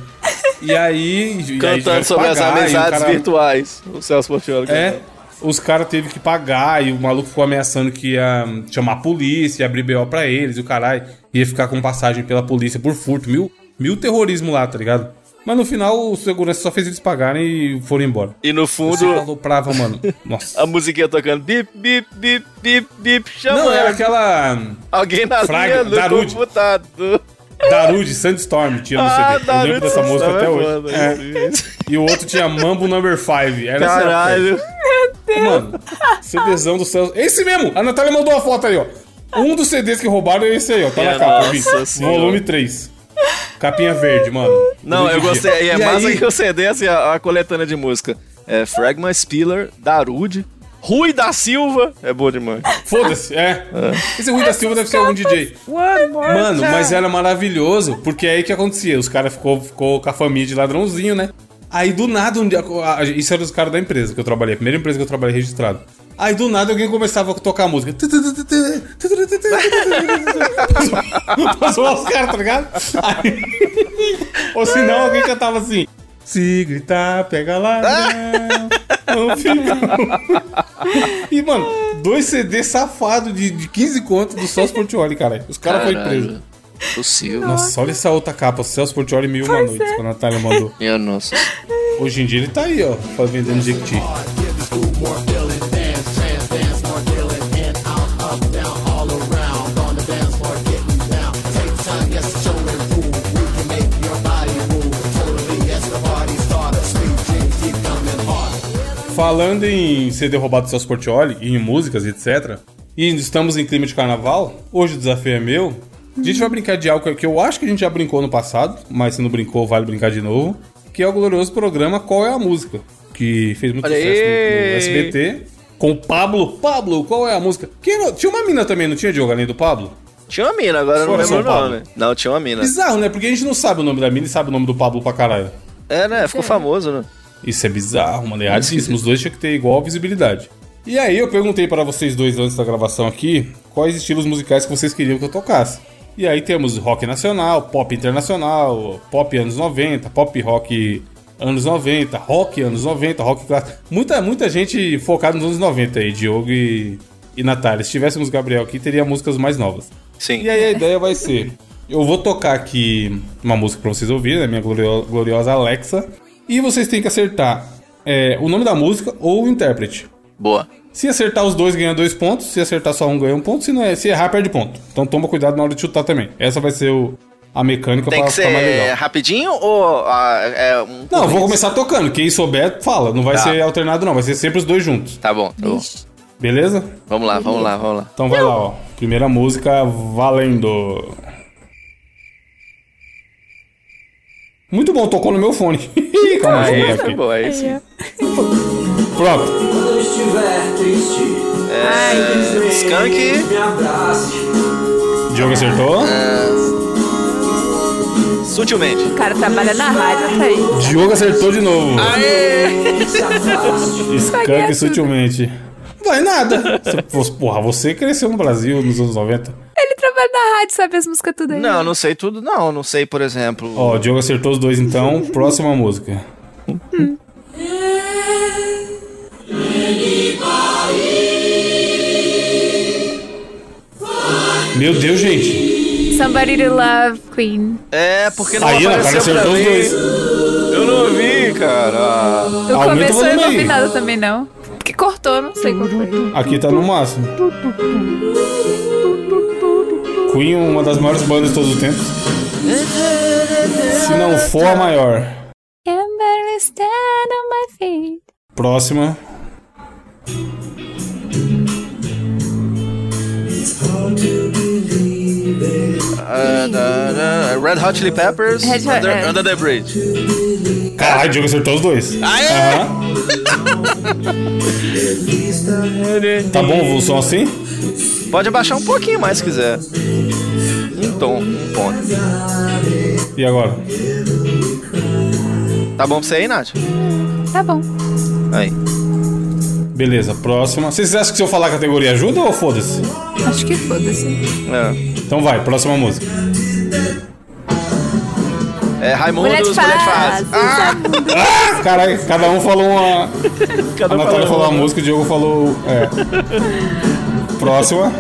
E aí. e aí Cantando sobre as pagar, o amizades cara- virtuais. O Celso Portioli. É. Os caras teve que pagar e o maluco ficou ameaçando que ia hum, chamar a polícia, ia abrir BO pra eles, e o caralho ia ficar com passagem pela polícia por furto. Mil, mil terrorismo lá, tá ligado? Mas no final o segurança só fez eles pagarem e foram embora. E no Você fundo, aloprava, mano. Nossa. (laughs) a musiquinha tocando bip, bip, bip, bip, bip, chamando. Não, era aquela hum, Alguém na Fraga, linha do Darude. computador. Darude Sandstorm tinha no Ah, CD. Eu lembro dessa música até hoje. É. É. E o outro tinha Mambo Number 5. Era essa Caralho. época. Mano, CDzão do céu. Esse mesmo! A Natália mandou uma foto aí, ó. Um dos CDs que roubaram é esse aí, ó. Tá na capa, nossa vi. senhora. Volume 3. Capinha verde, mano. Não, eu gostei. dia. E é E massa aí- que o CD, assim, a, a coletânea de música. É Fragma Spiller, Darude, Rui da Silva. É boa demais. Foda-se, é. Esse Rui da Silva deve ser algum DJ. Mano, mas era maravilhoso, porque aí que acontecia? Os caras ficou, ficou com a família de ladrãozinho, né? Aí do nada, um dia, isso era os caras da empresa que eu trabalhei, a primeira empresa que eu trabalhei registrado. Aí do nada alguém começava a tocar a música. Zoar os caras, tá ligado? Aí- Ou se não, alguém cantava assim. Se gritar, pega ladrão. não E, mano, dois CDs safados de, de 15 conto do Celso Portioli, cara. Os caras foram presos. Possível. Nossa, olha essa outra capa. Celso Portioli Mil e Uma Noites, que a Natália mandou. (laughs) Minha nossa. Hoje em dia ele tá aí, ó, vendendo Jequiti. Falando em CD roubado do Celso Portioli, e em músicas, etc. E estamos em clima de carnaval. Hoje o desafio é meu. A gente vai brincar de algo que eu acho que a gente já brincou no passado, mas se não brincou, vale brincar de novo. Que é o glorioso programa Qual é a Música? Que fez muito Olha sucesso no, no. SBT. Com o Pablo. Pablo, qual é a música? Tinha uma mina também, não tinha, Diogo, além do Pablo? Tinha uma mina, agora eu não Fora lembro o nome. Não, tinha uma mina. Bizarro, né? Porque a gente não sabe o nome da mina e sabe o nome do Pablo pra caralho. É, né? Ficou famoso, né? Isso é bizarro, mano. É erradíssimo. Os dois tinham que ter igual visibilidade. E aí eu perguntei para vocês dois antes da gravação aqui quais estilos musicais que vocês queriam que eu tocasse. E aí temos rock nacional, pop internacional, pop anos 90, pop rock anos 90, rock anos 90, rock clássico. Muita, muita gente focada nos anos 90 aí, Diogo e, e Natália. Se tivéssemos Gabriel aqui, teria músicas mais novas. Sim. E aí a ideia vai ser: eu vou tocar aqui uma música pra vocês ouvirem, né? Minha glorio- gloriosa Alexa. E vocês têm que acertar é, o nome da música ou o intérprete. Boa. Se acertar os dois, ganha dois pontos. Se acertar só um, ganha um ponto. Se, não é, se errar, perde ponto. Então toma cuidado na hora de chutar também. Essa vai ser o- a mecânica Tem pra que ficar mais ser legal. rapidinho ou ah, é um. Não, eu vou começar tocando. Quem souber, fala. Não vai Tá. ser alternado, não. Vai ser sempre os dois juntos. Tá bom, tá bom. Vixe. Beleza? Vamos lá, vamos lá, vamos lá. Então vai lá, ó. Primeira música, valendo. Muito bom, tocou no meu fone. Calma, deixa eu Aí, mudar aqui. acabou, sim. Pronto. Quando eu estiver triste, É, Skunk. me abrace. Diogo acertou. Sutilmente. O cara trabalha na rádio, tá aí. Diogo acertou de novo. Aê! Skunk sutilmente. Vai nada. Você- Porra, você cresceu no Brasil nos anos 90. Ele trabalha na rádio, sabe as músicas tudo aí. Não, não sei tudo, não. Não sei, por exemplo. Ó, o Diogo acertou os dois então. (laughs) Próxima música. Meu Deus, gente. Somebody to Love, Queen. É, porque não Aí, apareceu pra acertou os mim. dois. Eu não ouvi, cara. No Aumenta o começo eu não volume vi aí. nada também, não. Porque cortou, não sei qual foi. Aqui tá no máximo. Queen, uma das maiores bandas de todos os tempos. Se não for a maior. Can barely stand on my feet. Próxima. Ah, da, da, Red Hot Chili Peppers. Red Hot- under, é. Under the Bridge. Caralho, o Diogo acertou os dois. Aê! Aham. Tá bom o som assim? Pode abaixar um pouquinho mais se quiser. Um tom, um ponto. E agora? Tá bom pra você aí, Nath? Tá bom. Aí. Beleza, próxima. Vocês acham que se eu falar a categoria ajuda ou foda-se? Acho que foda-se. É, Então vai, próxima música. é Raimundo Mulher de de Fase. Fase. Ah, Ah, caralho, cada um falou uma. cada A um Natália falou a uma. música, o Diogo falou. É. Próxima.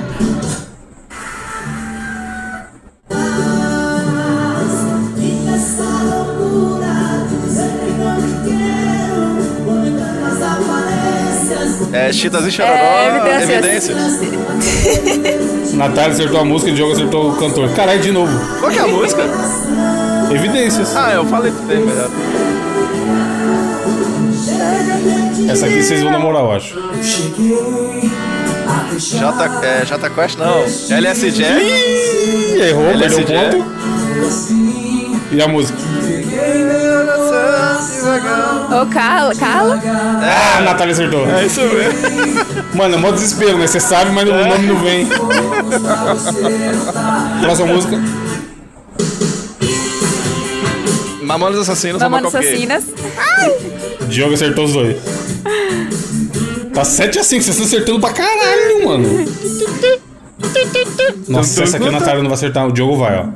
É Chitas e Chororó. É, Evidências. Evidências. (laughs) Natália acertou a música e o Diogo acertou o cantor. Caralho, de novo. Qual que é a música? Evidências. Ah, eu falei tudo bem melhor. Essa aqui vocês vão namorar, eu acho. J, é, J Quest não. LSG. Ih, errou, perdeu LSG. um ponto. E a música? Ô, Carla, Carla? Ah, a Natália acertou. É isso mesmo. Mano, é mó desespero, né? Você sabe, mas o nome não vem. Próxima música. Mamonas Assassinas. Mamonas. Assassinas. Diogo acertou os dois. Tá 7 a 5, vocês estão acertando pra caralho, mano. Nossa, essa aqui a Natália não vai acertar, o Diogo vai, ó.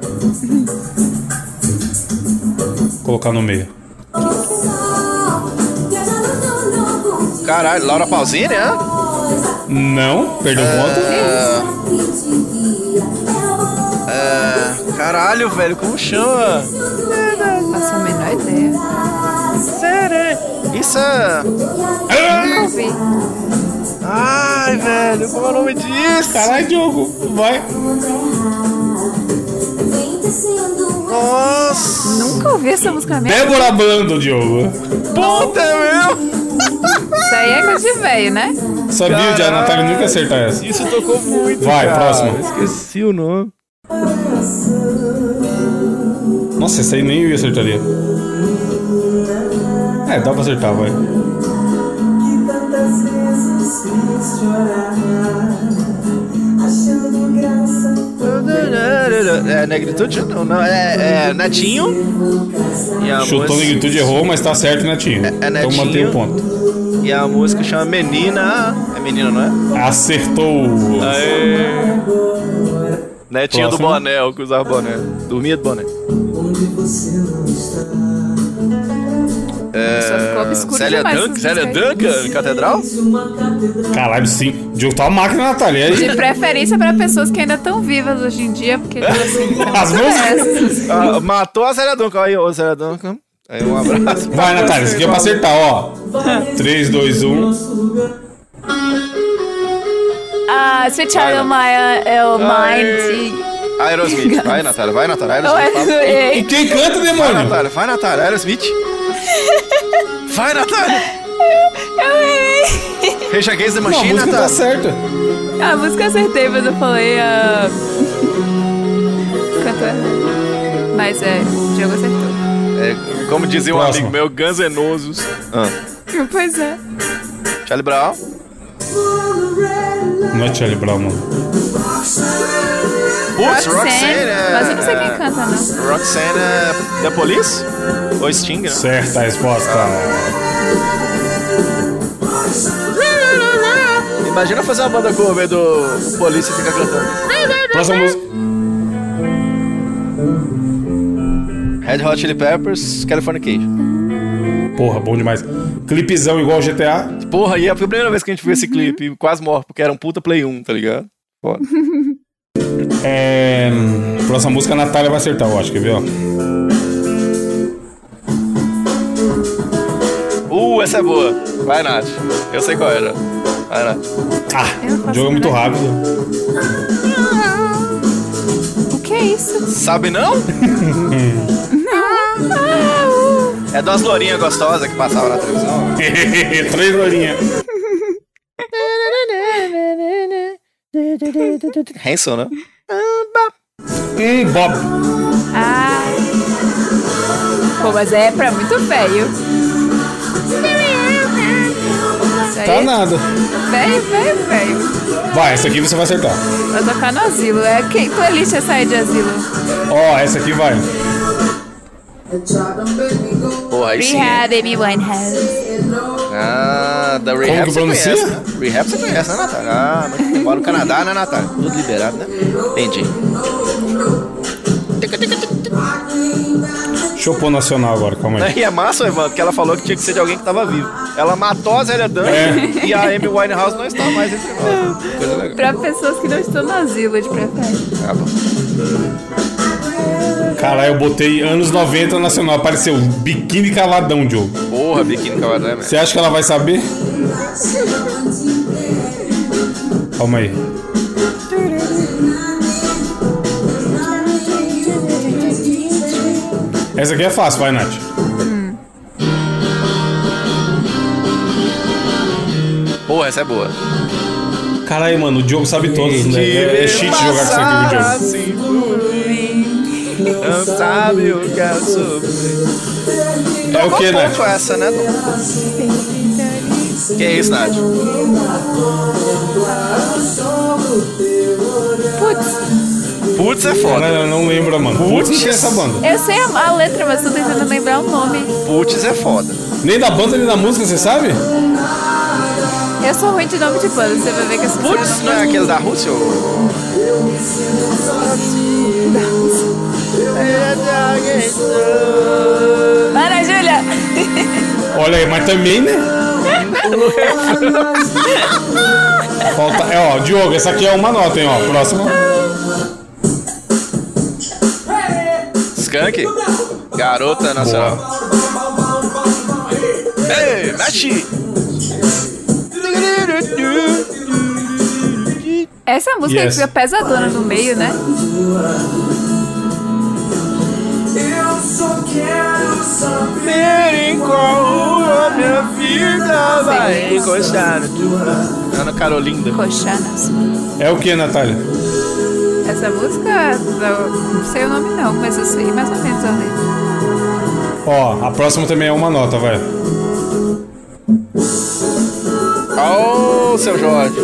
Colocar no meio. Caralho, Laura Pausini, é? Não, perdeu ponto. É, Caralho, velho, como chama? Faço a menor ideia. Isso é. Nunca ouvi. Ai, velho, como é o nome disso? Caralho, Diogo, vai. Nossa, Nunca ouvi essa música minha Débora Blando, Diogo. puta, é meu! Aí é coisa de velho, né? Sabia, já a Natália nunca ia acertar essa. Isso tocou muito. Vai, cara. próxima. Esqueci o nome. Nossa, essa aí nem eu ia acertaria. É, dá pra acertar, vai. É negritude? Não, não. É, é Netinho. E a Chutou música- negritude, errou, mas tá certo, Netinho. é então Netinho. mantém o ponto. E a música chama Menina. É menina, não é? Acertou. Aê. Netinho do Próximo. boné, o que usava boné. Dormia de boné. Ficou obscuro Célia demais. Duncan, essas Célia músicas aí. Duncan, Catedral? Caralho, sim. Diogo tá uma máquina, Natália. De preferência pra pessoas que ainda estão vivas hoje em dia, porque (laughs) assim, As músicas? Ah, matou a Célia Duncan. Aí, ô, Célia Duncan. Aí, um abraço. Vai, Natália, isso aqui é pra acertar, ó. 3, 2, 1. Ah, Sweet Child of Mine, é o Mind. Aerosmith. Vai, Natália. Vai, Natália. Eu Aerosmith. fala. E errei. quem canta, Vai, demônio? Natália. Vai, Natália. Aerosmith. Vai, Natália. Eu errei. Rage Against the Não, a Machine, música tá Natália. certa. A música eu acertei, mas eu falei a. Cantou errado. Mas é, o Diogo acertou. É, como dizia um Próximo. amigo meu, Ganzenosos. Ah. Pois é. Charlie Brown. Não é Charlie Brown, mano. Putz, Roxanne. é- Mas eu não sei quem canta, não. Roxanne é The Police? Ou Sting, né? Certa a resposta. Imagina fazer uma banda cover do Police e ficar cantando. Próxima música. Red Hot Chili Peppers, Californication. Porra, bom demais. Clipezão igual GTA. Porra, e é a primeira vez que a gente viu esse clipe, quase morre, porque era um puta Play 1, tá ligado? Foda. (laughs) É. Próxima música a Natália vai acertar, eu acho, quer ver, ó? Uh, essa é boa. Vai, Nath. Eu sei qual era. Vai, Nath. Ah, o jogo é muito rápido. É isso? Sabe não? É das lourinhas gostosas que passavam na televisão. (laughs) Três horinhas. Hanson, né? Hum, Bob. Ah. Pô, mas é pra muito velho. Isso aí Tá nada. Velho, velho, velho. Vai, essa aqui você vai acertar. Vai tocar no asilo. É quem playlist é sair de asilo? Ó, essa aqui vai. Porra, aí sim. Rehab, Amy Winehouse. Ah, da Rehab que você pronuncia? conhece, né? Rehab você conhece, né, Natália? Ah, mas mora no Canadá, né, Natália? Tudo liberado, né? Entendi. Pôr nacional agora, calma aí. (laughs) E é massa, Evandro, que ela falou que tinha que ser de alguém que tava vivo. Ela matou a Zélia Duncan É. e a Amy Winehouse não está mais entre nós. Coisa legal. Pra pessoas que não estão no asilo, de preferência. Ah, bom. Caralho, eu botei anos 90 nacional. Apareceu biquíni cavadão, Diogo. Porra, biquíni cavadão, né? Você acha que ela vai saber? Calma aí. Essa aqui é fácil, vai, Nath. Porra, essa é boa. Caralho, mano, o Diogo sabe todas, né? É, é cheat jogar com isso aqui o Diogo. Assim Não sabe o que é sofrer. É o que, Qual Nath? pouco essa, né? Que é isso, Nath? Putz, Putz é foda. Eu não lembro, mano. Putz, não tem essa banda. eu sei a, a letra, mas tô tentando lembrar o nome. Putz é foda. Nem da banda, nem da música, você sabe? Eu sou ruim de nome de banda, você vai ver que essa Putz não é aquele da Rússia? ô? Para, Júlia! Olha aí, mas também, né? (laughs) Falta. É, ó, Diogo, essa aqui é uma nota, hein, ó. Próxima. Skank? Garota Nacional. Ei, mexe! Essa é a música Yes. que fica pesadona no meio, né? Ver em qual rua minha vida vai encostar teu Ana Carolinda. Coxanas. É o que, Natália? Essa música, não sei o nome não, mas eu sei mais ou menos a letra. Ó, a próxima também é uma nota, vai. Ô, seu Jorge.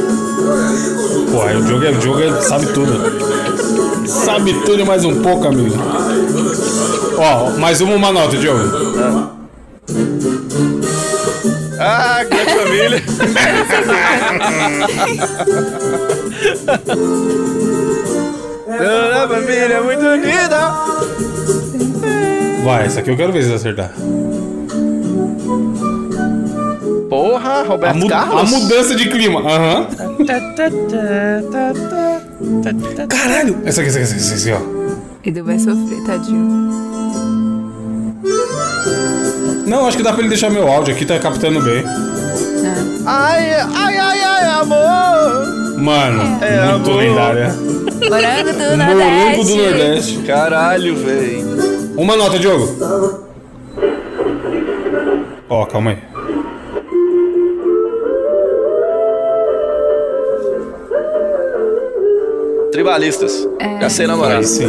Pô, aí o Diogo, é, o Diogo é- sabe tudo. Sabe tudo e mais um pouco, amigo. Ó, mais uma, uma nota, Diogo. Ah, grande família. (laughs) (laughs) Toda a família é muito unida. Vai, essa aqui eu quero ver se você acertar. Porra, A, Roberto a Carlos. mudança de clima. Aham. Caralho. Essa aqui, essa aqui, essa aqui, essa aqui, ó. Edu vai sofrer, tadinho. Não, acho que dá pra ele deixar meu áudio aqui, tá captando bem. Ai, ai, ai, ai, amor. Mano, É, muito amor. lendária. Morango do Morango do Nordeste. Nordeste. Caralho, véi. Uma nota, Diogo. Ó, calma aí. Tribalistas. Já sei namorar. Aí sim.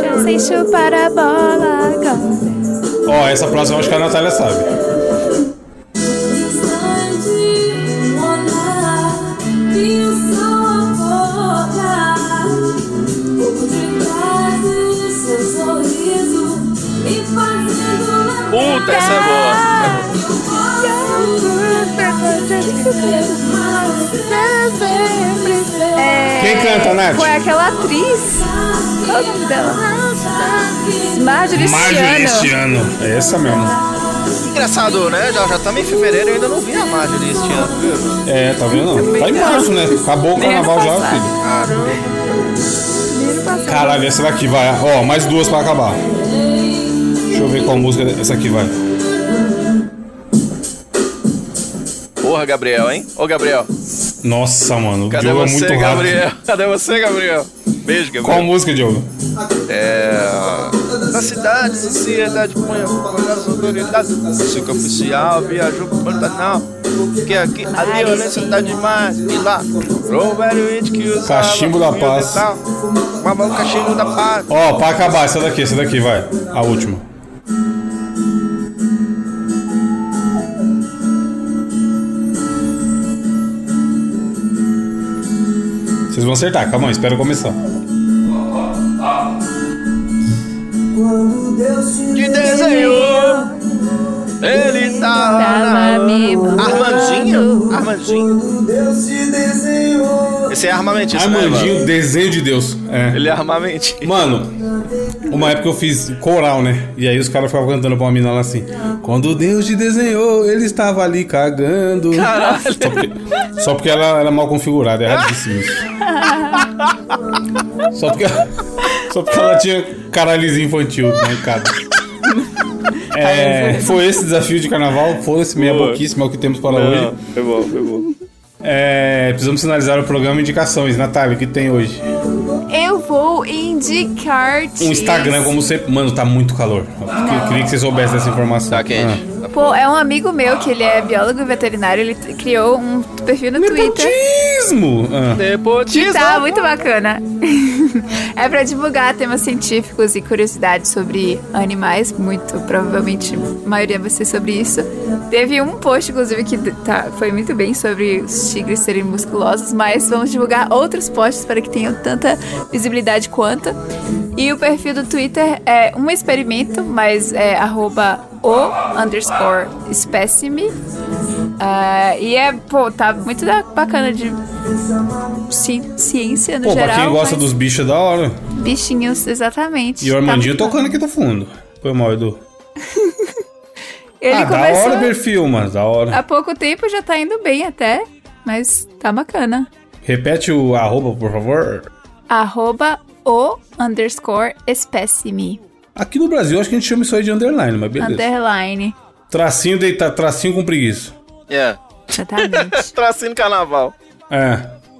Já sei chupar a bola agora. Ó, essa próxima eu acho que a Natália sabe. Puta, essa é boa. É, Quem canta, Nath? Foi aquela atriz. Qual é o nome dela? Marjorie Marjorie Stiano. este ano. É essa mesmo. Engraçado, né? Já, já estamos em fevereiro e ainda não vi a Marjorie este ano, viu? É, tá vendo? Não. Tá em março, né? Acabou o carnaval já, filho. Caralho, essa daqui vai. Ó, mais duas pra acabar. Deixa eu ver qual música essa aqui vai. Porra, Gabriel, hein? Ô, Gabriel. Nossa, mano. O Cadê Diogo é você, muito rápido. Gabriel? (laughs) Cadê você, Gabriel? Beijo, Gabriel. Qual música, Diogo? É. Na cidade, sociedade, põe as autoridades. Música oficial, viajou pro Pantanal. Porque aqui a violência tá demais. E lá, pro velho índio que usava. Cachimbo da Paz. Mamão cachimbo da paz. Ó, pra acabar, essa daqui, essa daqui, vai. A última. Vocês vão acertar, calma aí, espera eu começar. Que desenhou. Ele tava Tava na. me mamando. Armandinho? Armandinho. Esse é armamentista, né, Armandinho, mano? desenho de Deus. É. Ele é armamentista. Mano, uma época eu fiz coral, né? E aí os caras ficavam cantando pra uma mina lá assim: Quando Deus te desenhou, ele estava ali cagando. Caralho. Só porque, só porque ela era mal configurada, é erradíssimo isso. Só porque, só porque ela tinha caralhozinho infantil mancado. É, foi esse desafio de carnaval, foi esse meia boquíssimo, é o que temos para hoje. Foi bom, foi bom. É, precisamos finalizar o programa indicações. Natália, o que tem hoje? Eu vou indicar Um Instagram, como sempre. Mano, tá muito calor. Eu queria que você soubesse dessa informação. Tá quente. Ah. Pô, é um amigo meu que ele é biólogo veterinário, ele criou um perfil no Twitter. Nepotismo! Ah. Nepotismo. Tá muito bacana. (laughs) é pra divulgar temas científicos e curiosidades sobre animais, muito provavelmente a maioria vai ser sobre isso. Teve um post, inclusive, que tá, foi muito bem sobre os tigres serem musculosos, mas vamos divulgar outros posts para que tenham tanta visibilidade quanto. E o perfil do Twitter é um experimento, mas é arroba o underscore. Ah, e é, pô, tá muito da- bacana de ci- ciência no Pô, geral. pra quem gosta mas dos bichos é da hora. Bichinhos, exatamente. E o Tá Armandinho muito tocando aqui do fundo. Foi mal, Edu. (laughs) Ele ah, da começou hora o perfil, mano. Da hora. há pouco tempo, já tá indo bem até, mas tá bacana. Repete o arroba, por favor. Arroba o underscore espécime. Aqui no Brasil, acho que a gente chama isso aí de underline, mas beleza. Underline. Tracinho deitado, tracinho com preguiça. É. Exatamente. (laughs) Tracinho carnaval. É.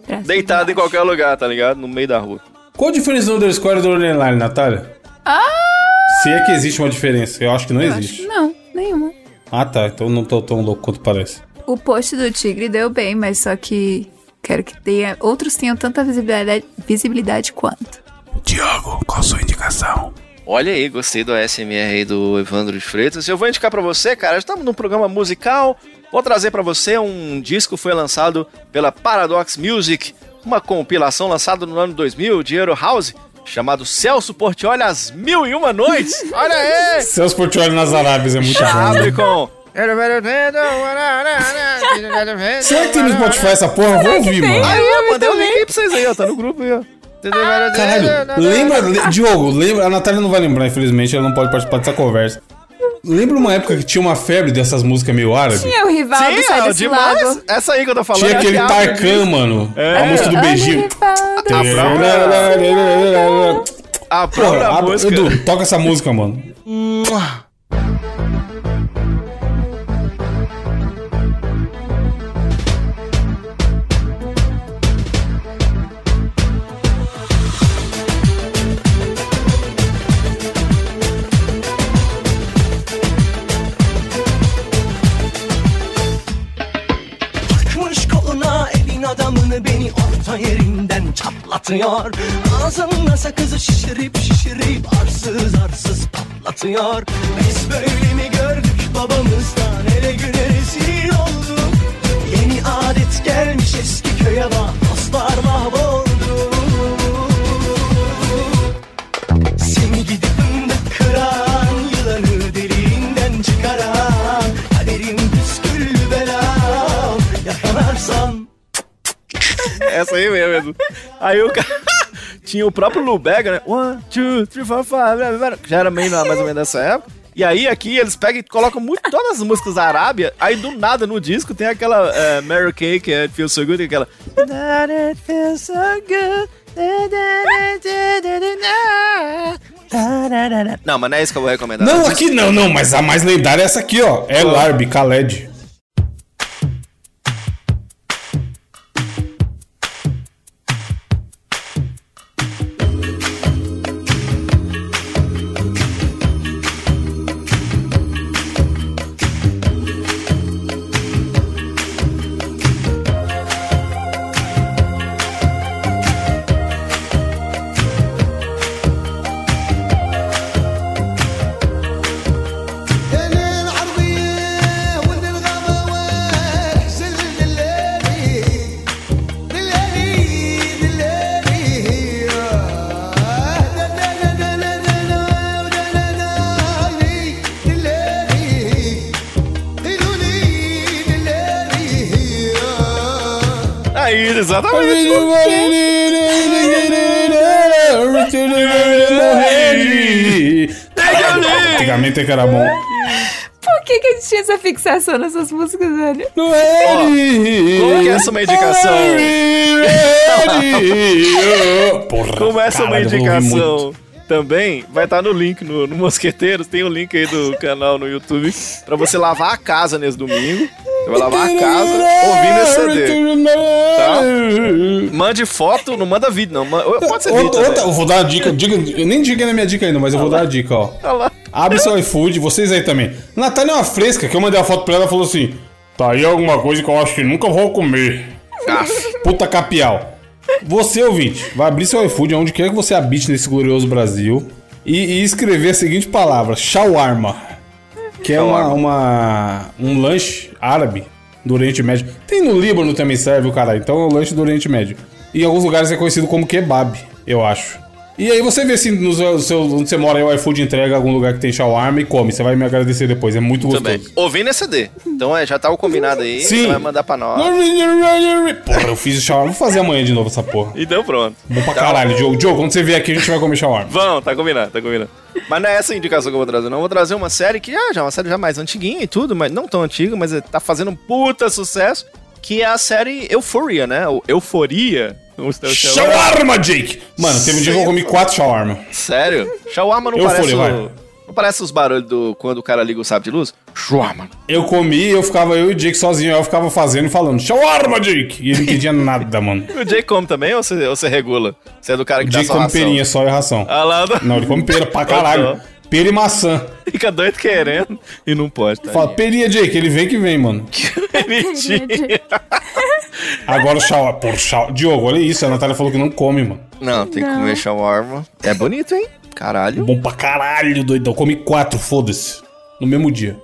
Pra Deitado em qualquer lugar, tá ligado? No meio da rua. Qual a diferença do underscore e do underline, Natália? Ah! Se é que existe uma diferença. Eu acho que não Eu acho existe. que Não, nenhuma. Ah, tá. Então não tô tão louco quanto parece. O post do tigre deu bem, mas só que quero que tenha, outros tenham tanta visibilidade, visibilidade quanto. Diogo, qual a sua indicação? Olha aí, gostei do ASMR aí do Evandro de Freitas. Eu vou indicar pra você, cara, estamos num programa musical. Vou trazer pra você um disco que foi lançado pela Paradox Music, uma compilação lançada no ano 2000 de Euro House, chamado Celso Portiolli às Mil e Uma Noites. (laughs) Olha aí! Seus Portioli nas Arábias é muito bom. Abre né? com... Será que tem no Spotify essa porra? Vou ouvir, mano. Aí, eu mandei o link aí pra vocês aí, ó, tá no grupo aí, ó. Caralho, lembra, le- Diogo, lembra, a Natália não vai lembrar, infelizmente, ela não pode participar dessa conversa. Lembra uma época que tinha uma febre dessas músicas meio árabe? Tinha o rival do Sim, Sai é, desse demais. lago. Essa aí que eu tô falando. Tinha aquele Tarkan, mano. É. A música do beijinho. do- A própria- A Porra, própria a- música. Edu, toca essa música, mano. Çatlatıyor Ağzımda sakızı şişirip şişirip arsız arsız patlatıyor. Biz böyle mi gördük babamızdan? Ele güne rezil olduk. Yeni adet gelmiş eski köye bak. Dostlar mahvoldu Essa aí mesmo. Aí o cara. (laughs) Tinha o próprio Lubega, né? One, two, three, four, five. Já era meio mais ou menos nessa época. E aí aqui eles pegam e colocam muito, todas as músicas da Arábia. Aí do nada no disco tem aquela é, Mary Kay, que é It Feels So Good, aquela. That it feels so good. Não, mas não é isso que eu vou recomendar. Não, aqui não, não, mas a mais lendária é essa aqui, ó. É Larb, Khaled. Exatamente. Antigamente é que era bom. Por que, que a gente tinha essa fixação nessas músicas, velho? Como que é essa uma indicação? (laughs) Porra, Como essa é uma indicação também, vai estar no link no, no Mosqueteiros. Tem o link aí do canal no YouTube pra você lavar a casa nesse domingo. Você vai lavar a casa ouvindo esse CD. Tá? Mande foto, não manda vídeo, não. Pode ser vídeo. Outra, eu vou dar uma dica, dica. Eu nem diga na minha dica ainda, mas eu vou dar a dica, ó. Abre seu iFood, vocês aí também. Natália é uma fresca, que eu mandei a foto pra ela e falou assim: Tá aí alguma coisa que eu acho que nunca vou comer. Puta capial. Você, ouvinte, vai abrir seu iFood, onde quer que você habite nesse glorioso Brasil, e, e escrever a seguinte palavra: shawarma. Que é uma, uma- um lanche árabe do Oriente Médio. Tem no Líbano também serve o caralho, então é um lanche do Oriente Médio. E em alguns lugares é conhecido como kebab, eu acho. E aí você vê se no seu, onde você mora aí o iFood entrega algum lugar que tem shawarma e come. Você vai me agradecer depois, é muito gostoso. Ouvindo esse CD. Então é, já tá o combinado aí. Sim. Você vai mandar pra nós. Porra, eu fiz o shawarma. Vou fazer amanhã de novo essa porra. E deu pronto. Bom pra caralho, Diogo. Diogo, quando você vier aqui, a gente vai comer shawarma. Vão, tá combinado, tá combinado. Mas não é essa a indicação que eu vou trazer, não. Eu vou trazer uma série que já, já é uma série já mais antiguinha e tudo, mas não tão antiga, mas tá fazendo um puta sucesso, que é a série Euphoria, né? O Euforia. O shawarma. Jake! Mano, teve um dia que eu comi quatro shawarma. Sério? Shawarma não Euforia, parece vai. o... Não parece os barulhos do quando o cara liga o sabre de luz? Shawarma. Eu comi, eu ficava eu e o Jake sozinho, eu ficava fazendo e falando, shawarma, Jake! E ele não entendia (laughs) nada, mano. O Jay come também ou você, ou você regula? Você é do cara O que dá Jake só come ração? perinha só e ração. Ah lá, não. Não, ele come pera pra caralho. (laughs) Pera e maçã. (laughs) fica doido querendo e não pode, tá? Fala, perinha, Jake, ele vem que vem, mano. (laughs) Mentira. (laughs) Agora o shawarma. Porra, shawarma. Diogo, olha isso, a Natália falou que não come, mano. Não, tem que comer shawarma. É bonito, hein? Caralho. Bom pra caralho, doidão. Comi quatro, foda-se. No mesmo dia.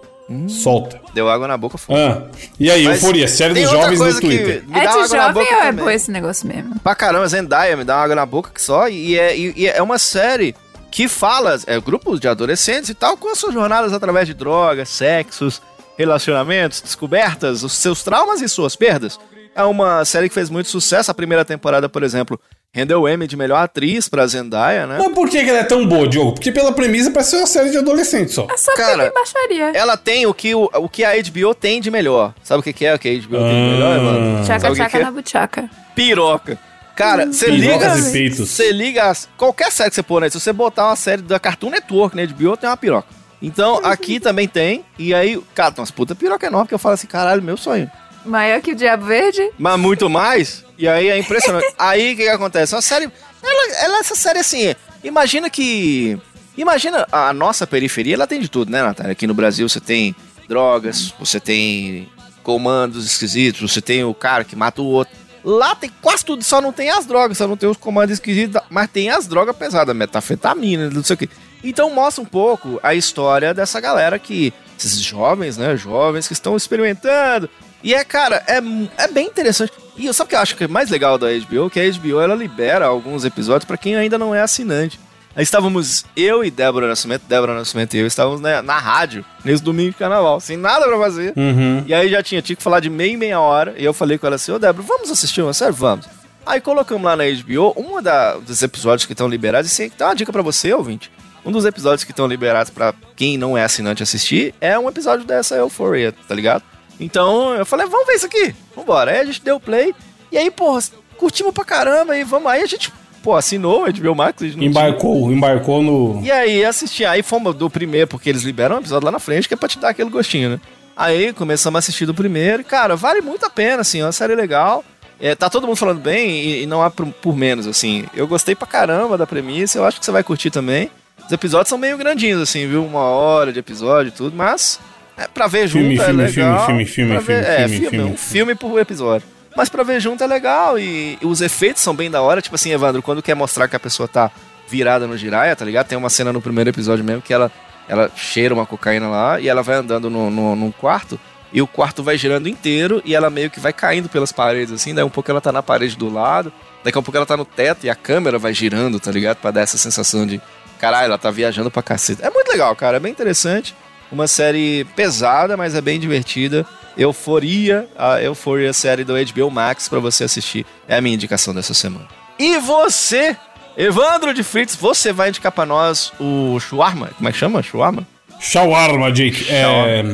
Solta. Deu água na boca, foda. Ah. E aí, Mas Euforia, série tem dos outra jovens coisa no que Twitter. Me É dá de água na jovem boca ou é também. bom esse negócio mesmo? Pra caramba, Zendaya me dá uma água na boca que só. E é, e- e é uma série que fala, é, grupos de adolescentes e tal, com as suas jornadas através de drogas, sexos, relacionamentos, descobertas, os seus traumas e suas perdas. É uma série que fez muito sucesso. A primeira temporada, por exemplo, Rendeu o Emmy de melhor atriz pra Zendaya, né? Mas por que ela é tão boa, Diogo? Porque pela premissa parece ser uma série de adolescente só. É só Cara, Cara, baixaria. Ela tem o que, o, o que a HBO tem de melhor. Sabe o que, que é o que a HBO tem de melhor, Ah. mano? Tchaca, tchaca é? na buchaca. Piroca. Cara, você liga. E. Você liga. as- Qualquer série que você pôr, né? Se você botar uma série da Cartoon Network, né? De HBO, tem uma piroca. Então, aqui também tem. E aí, cara, tem umas puta piroca enorme que eu falo assim, caralho, meu sonho. Maior que o Diabo Verde. Mas muito mais. E aí é impressionante. (laughs) aí o que, que acontece? Uma série. Ela, ela, essa série assim. Imagina que. Imagina a nossa periferia, ela tem de tudo, né, Natália? Aqui no Brasil você tem drogas, você tem comandos esquisitos, você tem o cara que mata o outro. Lá tem quase tudo, só não tem as drogas, só não tem os comandos esquisitos, mas tem as drogas pesadas, metafetamina, não sei o quê. Então mostra um pouco a história dessa galera que. Esses jovens, né? Jovens que estão experimentando. E é, cara, é, é bem interessante. E sabe o que eu acho que é mais legal da HBO? Que a HBO ela libera alguns episódios pra quem ainda não é assinante. Aí estávamos eu e Débora Nascimento, Débora Nascimento e eu estávamos na, na rádio nesse domingo de carnaval, sem nada pra fazer. Uhum. E aí já tinha, tinha que falar de meia e meia hora. E eu falei com ela assim: Ô Débora, vamos assistir uma série? Vamos. Aí colocamos lá na HBO um dos episódios que estão liberados. E tem uma dica pra você, ouvinte. Um dos episódios que estão liberados pra quem não é assinante assistir é um episódio dessa Euphoria, tá ligado? Então eu falei: vamos ver isso aqui, vambora. Aí a gente deu play. E aí, porra, curtimos pra caramba. E vamos. Aí a gente, pô, assinou a HBO Max. não tinha- Embarcou, embarcou no. e aí assisti, aí fomos do primeiro, porque eles liberam um episódio lá na frente, que é pra te dar aquele gostinho, né? Aí começamos a assistir do primeiro, e cara, vale muito a pena, assim, é uma série legal. É, tá todo mundo falando bem e, e não há por, por menos, assim. Eu gostei pra caramba da premissa, eu acho que você vai curtir também. Os episódios são meio grandinhos, assim, viu? Uma hora de episódio e tudo, mas é, pra ver junto Filme, é filme, legal. filme, filme, Pra filme, ver- é, filme, filme, um filme por episódio. Mas pra ver junto é legal e, os efeitos são bem da hora. Tipo assim, Evandro, quando quer mostrar que a pessoa tá virada no giraia, tá ligado? Tem uma cena no primeiro episódio mesmo que ela, ela cheira uma cocaína lá e ela vai andando no, no, num quarto e o quarto vai girando inteiro e ela meio que vai caindo pelas paredes, assim. Daí um pouco ela tá na parede do lado, daqui a pouco ela tá no teto e a câmera vai girando, tá ligado? Pra dar essa sensação de caralho, ela tá viajando pra cacete. É muito legal, cara, é bem interessante. Uma série pesada, mas é bem divertida. Euforia, a Euforia série do HBO Max pra você assistir. É a minha indicação dessa semana. E você, Evandro de Fritz, você vai indicar pra nós o Shawarma? Como é que chama? Shawarma? Shawarma, Jake. É.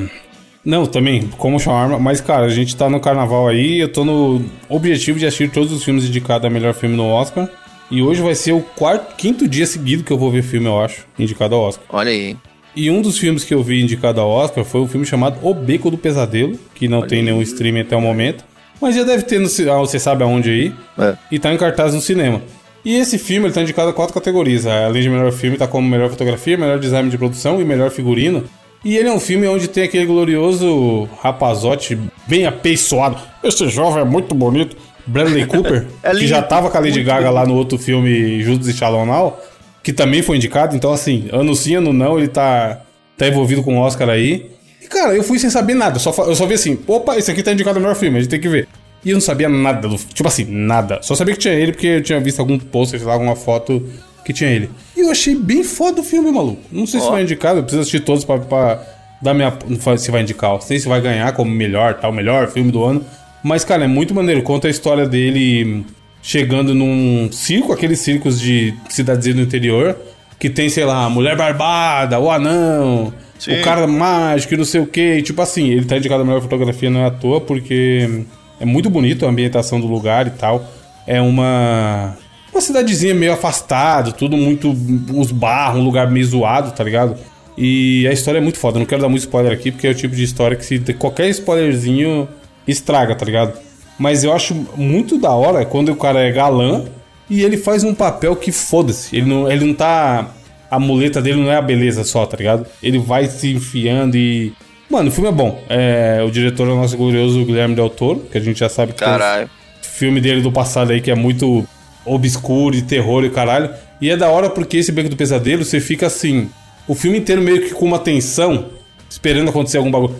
Não, também, como shawarma, mas cara, a gente tá no carnaval aí, eu tô no objetivo de assistir todos os filmes indicados a melhor filme no Oscar. E hoje vai ser o quarto, quinto dia seguido que eu vou ver filme, eu acho, indicado ao Oscar. Olha aí? E um dos filmes que eu vi indicado ao Oscar foi um filme chamado O Beco do Pesadelo, que não tem nenhum streaming até o momento. Mas já deve ter, no, ah, você sabe aonde aí. É. E tá em cartaz no cinema. E esse filme ele tá indicado a quatro categorias. Além de melhor filme, tá como melhor fotografia, melhor design de produção e melhor figurino. E ele é um filme onde tem aquele glorioso rapazote bem apeiçoado. Esse jovem é muito bonito. Bradley Cooper, (laughs) É que já tava com a Lady Gaga lá no outro filme Judas e Shalom Now, que também foi indicado. Então, assim, ano sim, ano não, ele tá, tá envolvido com o Oscar aí. E, cara, eu fui sem saber nada. Só, eu só vi assim, opa, esse aqui tá indicado ao melhor filme, a gente tem que ver. E eu não sabia nada do Tipo assim, nada. Só sabia que tinha ele porque eu tinha visto algum pôster, sei lá, alguma foto que tinha ele. E eu achei bem foda o filme, maluco. Não sei se vai indicar, eu preciso assistir todos pra, pra dar minha. Se vai indicar, não sei se vai ganhar como melhor, tal, melhor filme do ano. Mas, cara, é muito maneiro. Conta a história dele chegando num circo, aqueles circos de cidadezinha do interior, que tem, sei lá, a mulher barbada, o anão, Sim. o cara mágico e não sei o que. E, tipo assim, ele tá indicado a melhor fotografia não é à toa, porque é muito bonito a ambientação do lugar e tal. É uma. Uma cidadezinha meio afastada, tudo muito. Uns barros, um lugar meio zoado, tá ligado? E a história é muito foda. Não quero dar muito spoiler aqui, porque é o tipo de história que se qualquer spoilerzinho estraga, tá ligado? Mas eu acho muito da hora quando o cara é galã e ele faz um papel que foda-se. Ele não, ele não tá. A muleta dele não é a beleza só, tá ligado? Ele vai se enfiando e. Mano, o filme é bom. É, o diretor é o nosso glorioso Guilherme Del Toro, que a gente já sabe que tem Caralho. filme dele do passado aí que é muito obscuro e terror e caralho. E é da hora porque esse Beco do Pesadelo você fica assim, o filme inteiro meio que com uma tensão, esperando acontecer algum bagulho.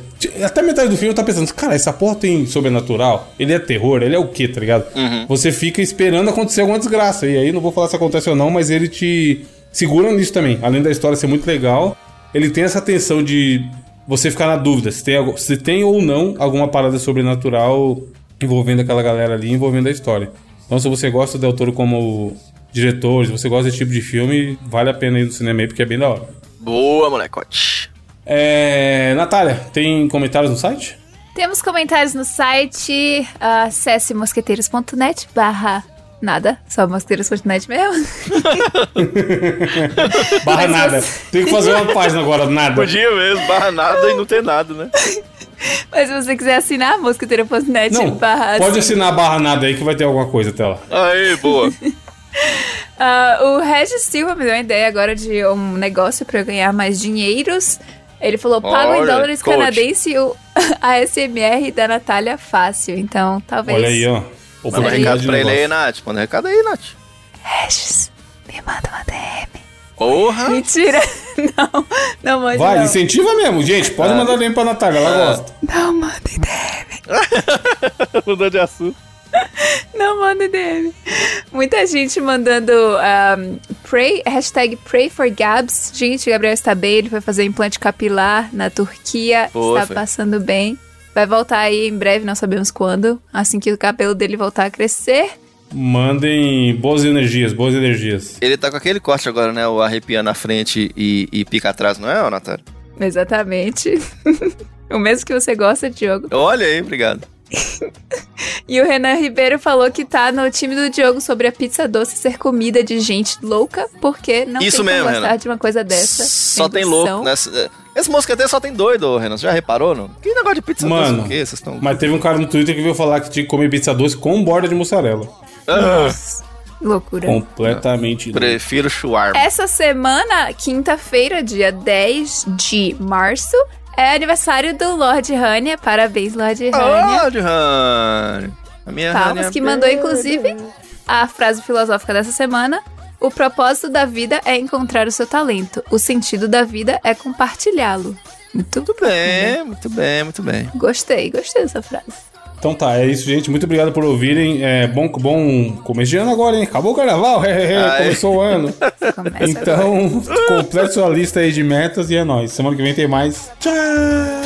Até metade do filme eu tava pensando, cara, essa porra tem sobrenatural? Ele é terror? Ele é o quê, tá ligado? Você fica esperando acontecer alguma desgraça. E aí não vou falar se acontece ou não, mas ele te segura nisso também. Além da história ser muito legal, ele tem essa tensão de você ficar na dúvida se tem, se tem ou não alguma parada sobrenatural envolvendo aquela galera ali, envolvendo a história. Então, se você gosta do Toro como diretor, se você gosta desse tipo de filme, vale a pena ir no cinema aí, porque é bem da hora. Boa, molecote. É, Natália, tem comentários no site? Temos comentários no site. Acesse mosqueteiros.net barra nada. Só mosqueteiros.net mesmo. (laughs) Barra Mas nada. você- Tem que fazer uma página agora, nada. Podia mesmo, barra nada e não ter nada, né? (laughs) Mas se você quiser assinar, mosqueteiro.net Não, barra pode assinar a barra nada aí que vai ter alguma coisa até lá. Aí, boa. (laughs) Ah, o Regis Silva me deu uma ideia agora de um negócio pra eu ganhar mais dinheiros. Ele falou: pago em dólares coach. canadense o (laughs) ASMR da Natália Fácil. Então, talvez. Olha aí, ó. Manda um recado pra ele aí. Nath. Manda um recado aí, Nath. Regis, me manda uma DM. Porra. Mentira! (laughs) Não, não mande. Vai, não. incentiva mesmo, gente. Pode mandar DM pra Natália, ela gosta. Não manda DM. (laughs) Mudou de assunto. (laughs) Não manda DM. Muita gente mandando um, pray, hashtag pray for Gabs. Gente, o Gabriel está bem, ele foi fazer implante capilar na Turquia, está foi. passando bem. Vai voltar aí em breve, não sabemos quando, assim que o cabelo dele voltar a crescer. Mandem boas energias, boas energias. Ele tá com aquele corte agora, né? O arrepia na frente e, e pica atrás, não é, Natália? Exatamente. (laughs) o mesmo que você gosta, Diogo. Olha aí, obrigado. E o Renan Ribeiro falou que tá no time do Diogo sobre a pizza doce ser comida de gente louca, porque não Isso tem como mesmo, gostar Renan. de uma coisa dessa. Só tem louco nessa. Esse mosqueteiro só tem doido, Renan. Você já reparou, não? Que negócio de pizza doce Mano, o quê? Vocês estão. mas teve um cara no Twitter que veio falar que tinha que comer pizza doce com borda de mussarela. Ah, Loucura. Completamente prefiro shawarma. Essa semana, quinta-feira, dia 10 de março, é aniversário do Lord Hania. Parabéns, Lord Hania. Oh, Johanny. A minha Palmas, Hania que mandou, inclusive, a frase filosófica dessa semana. O propósito da vida é encontrar o seu talento. O sentido da vida é compartilhá-lo. Muito Muito bem, muito bem, muito bem. Gostei, gostei dessa frase. Então tá, é isso, gente. Muito obrigado por ouvirem. É bom, bom começo de ano agora, hein? Acabou o carnaval, hehehe, (laughs) Ai. começou o ano. Começa. Então, (laughs) complete sua lista aí de metas e é nóis. Semana que vem tem mais. Tchau!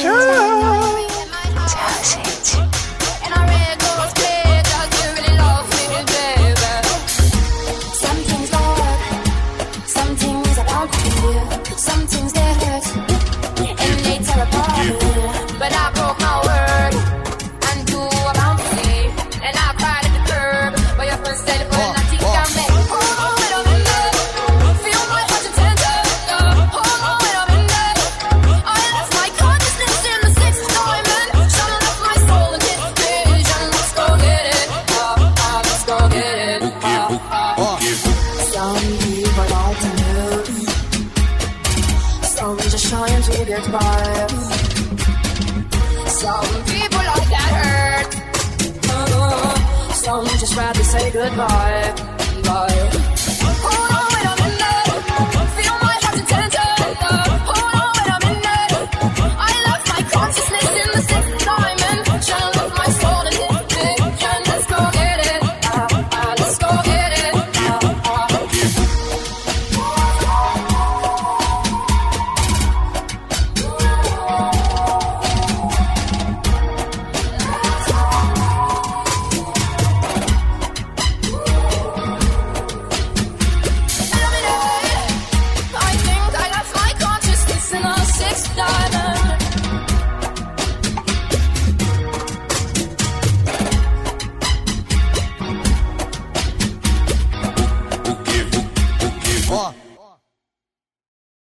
Tchau,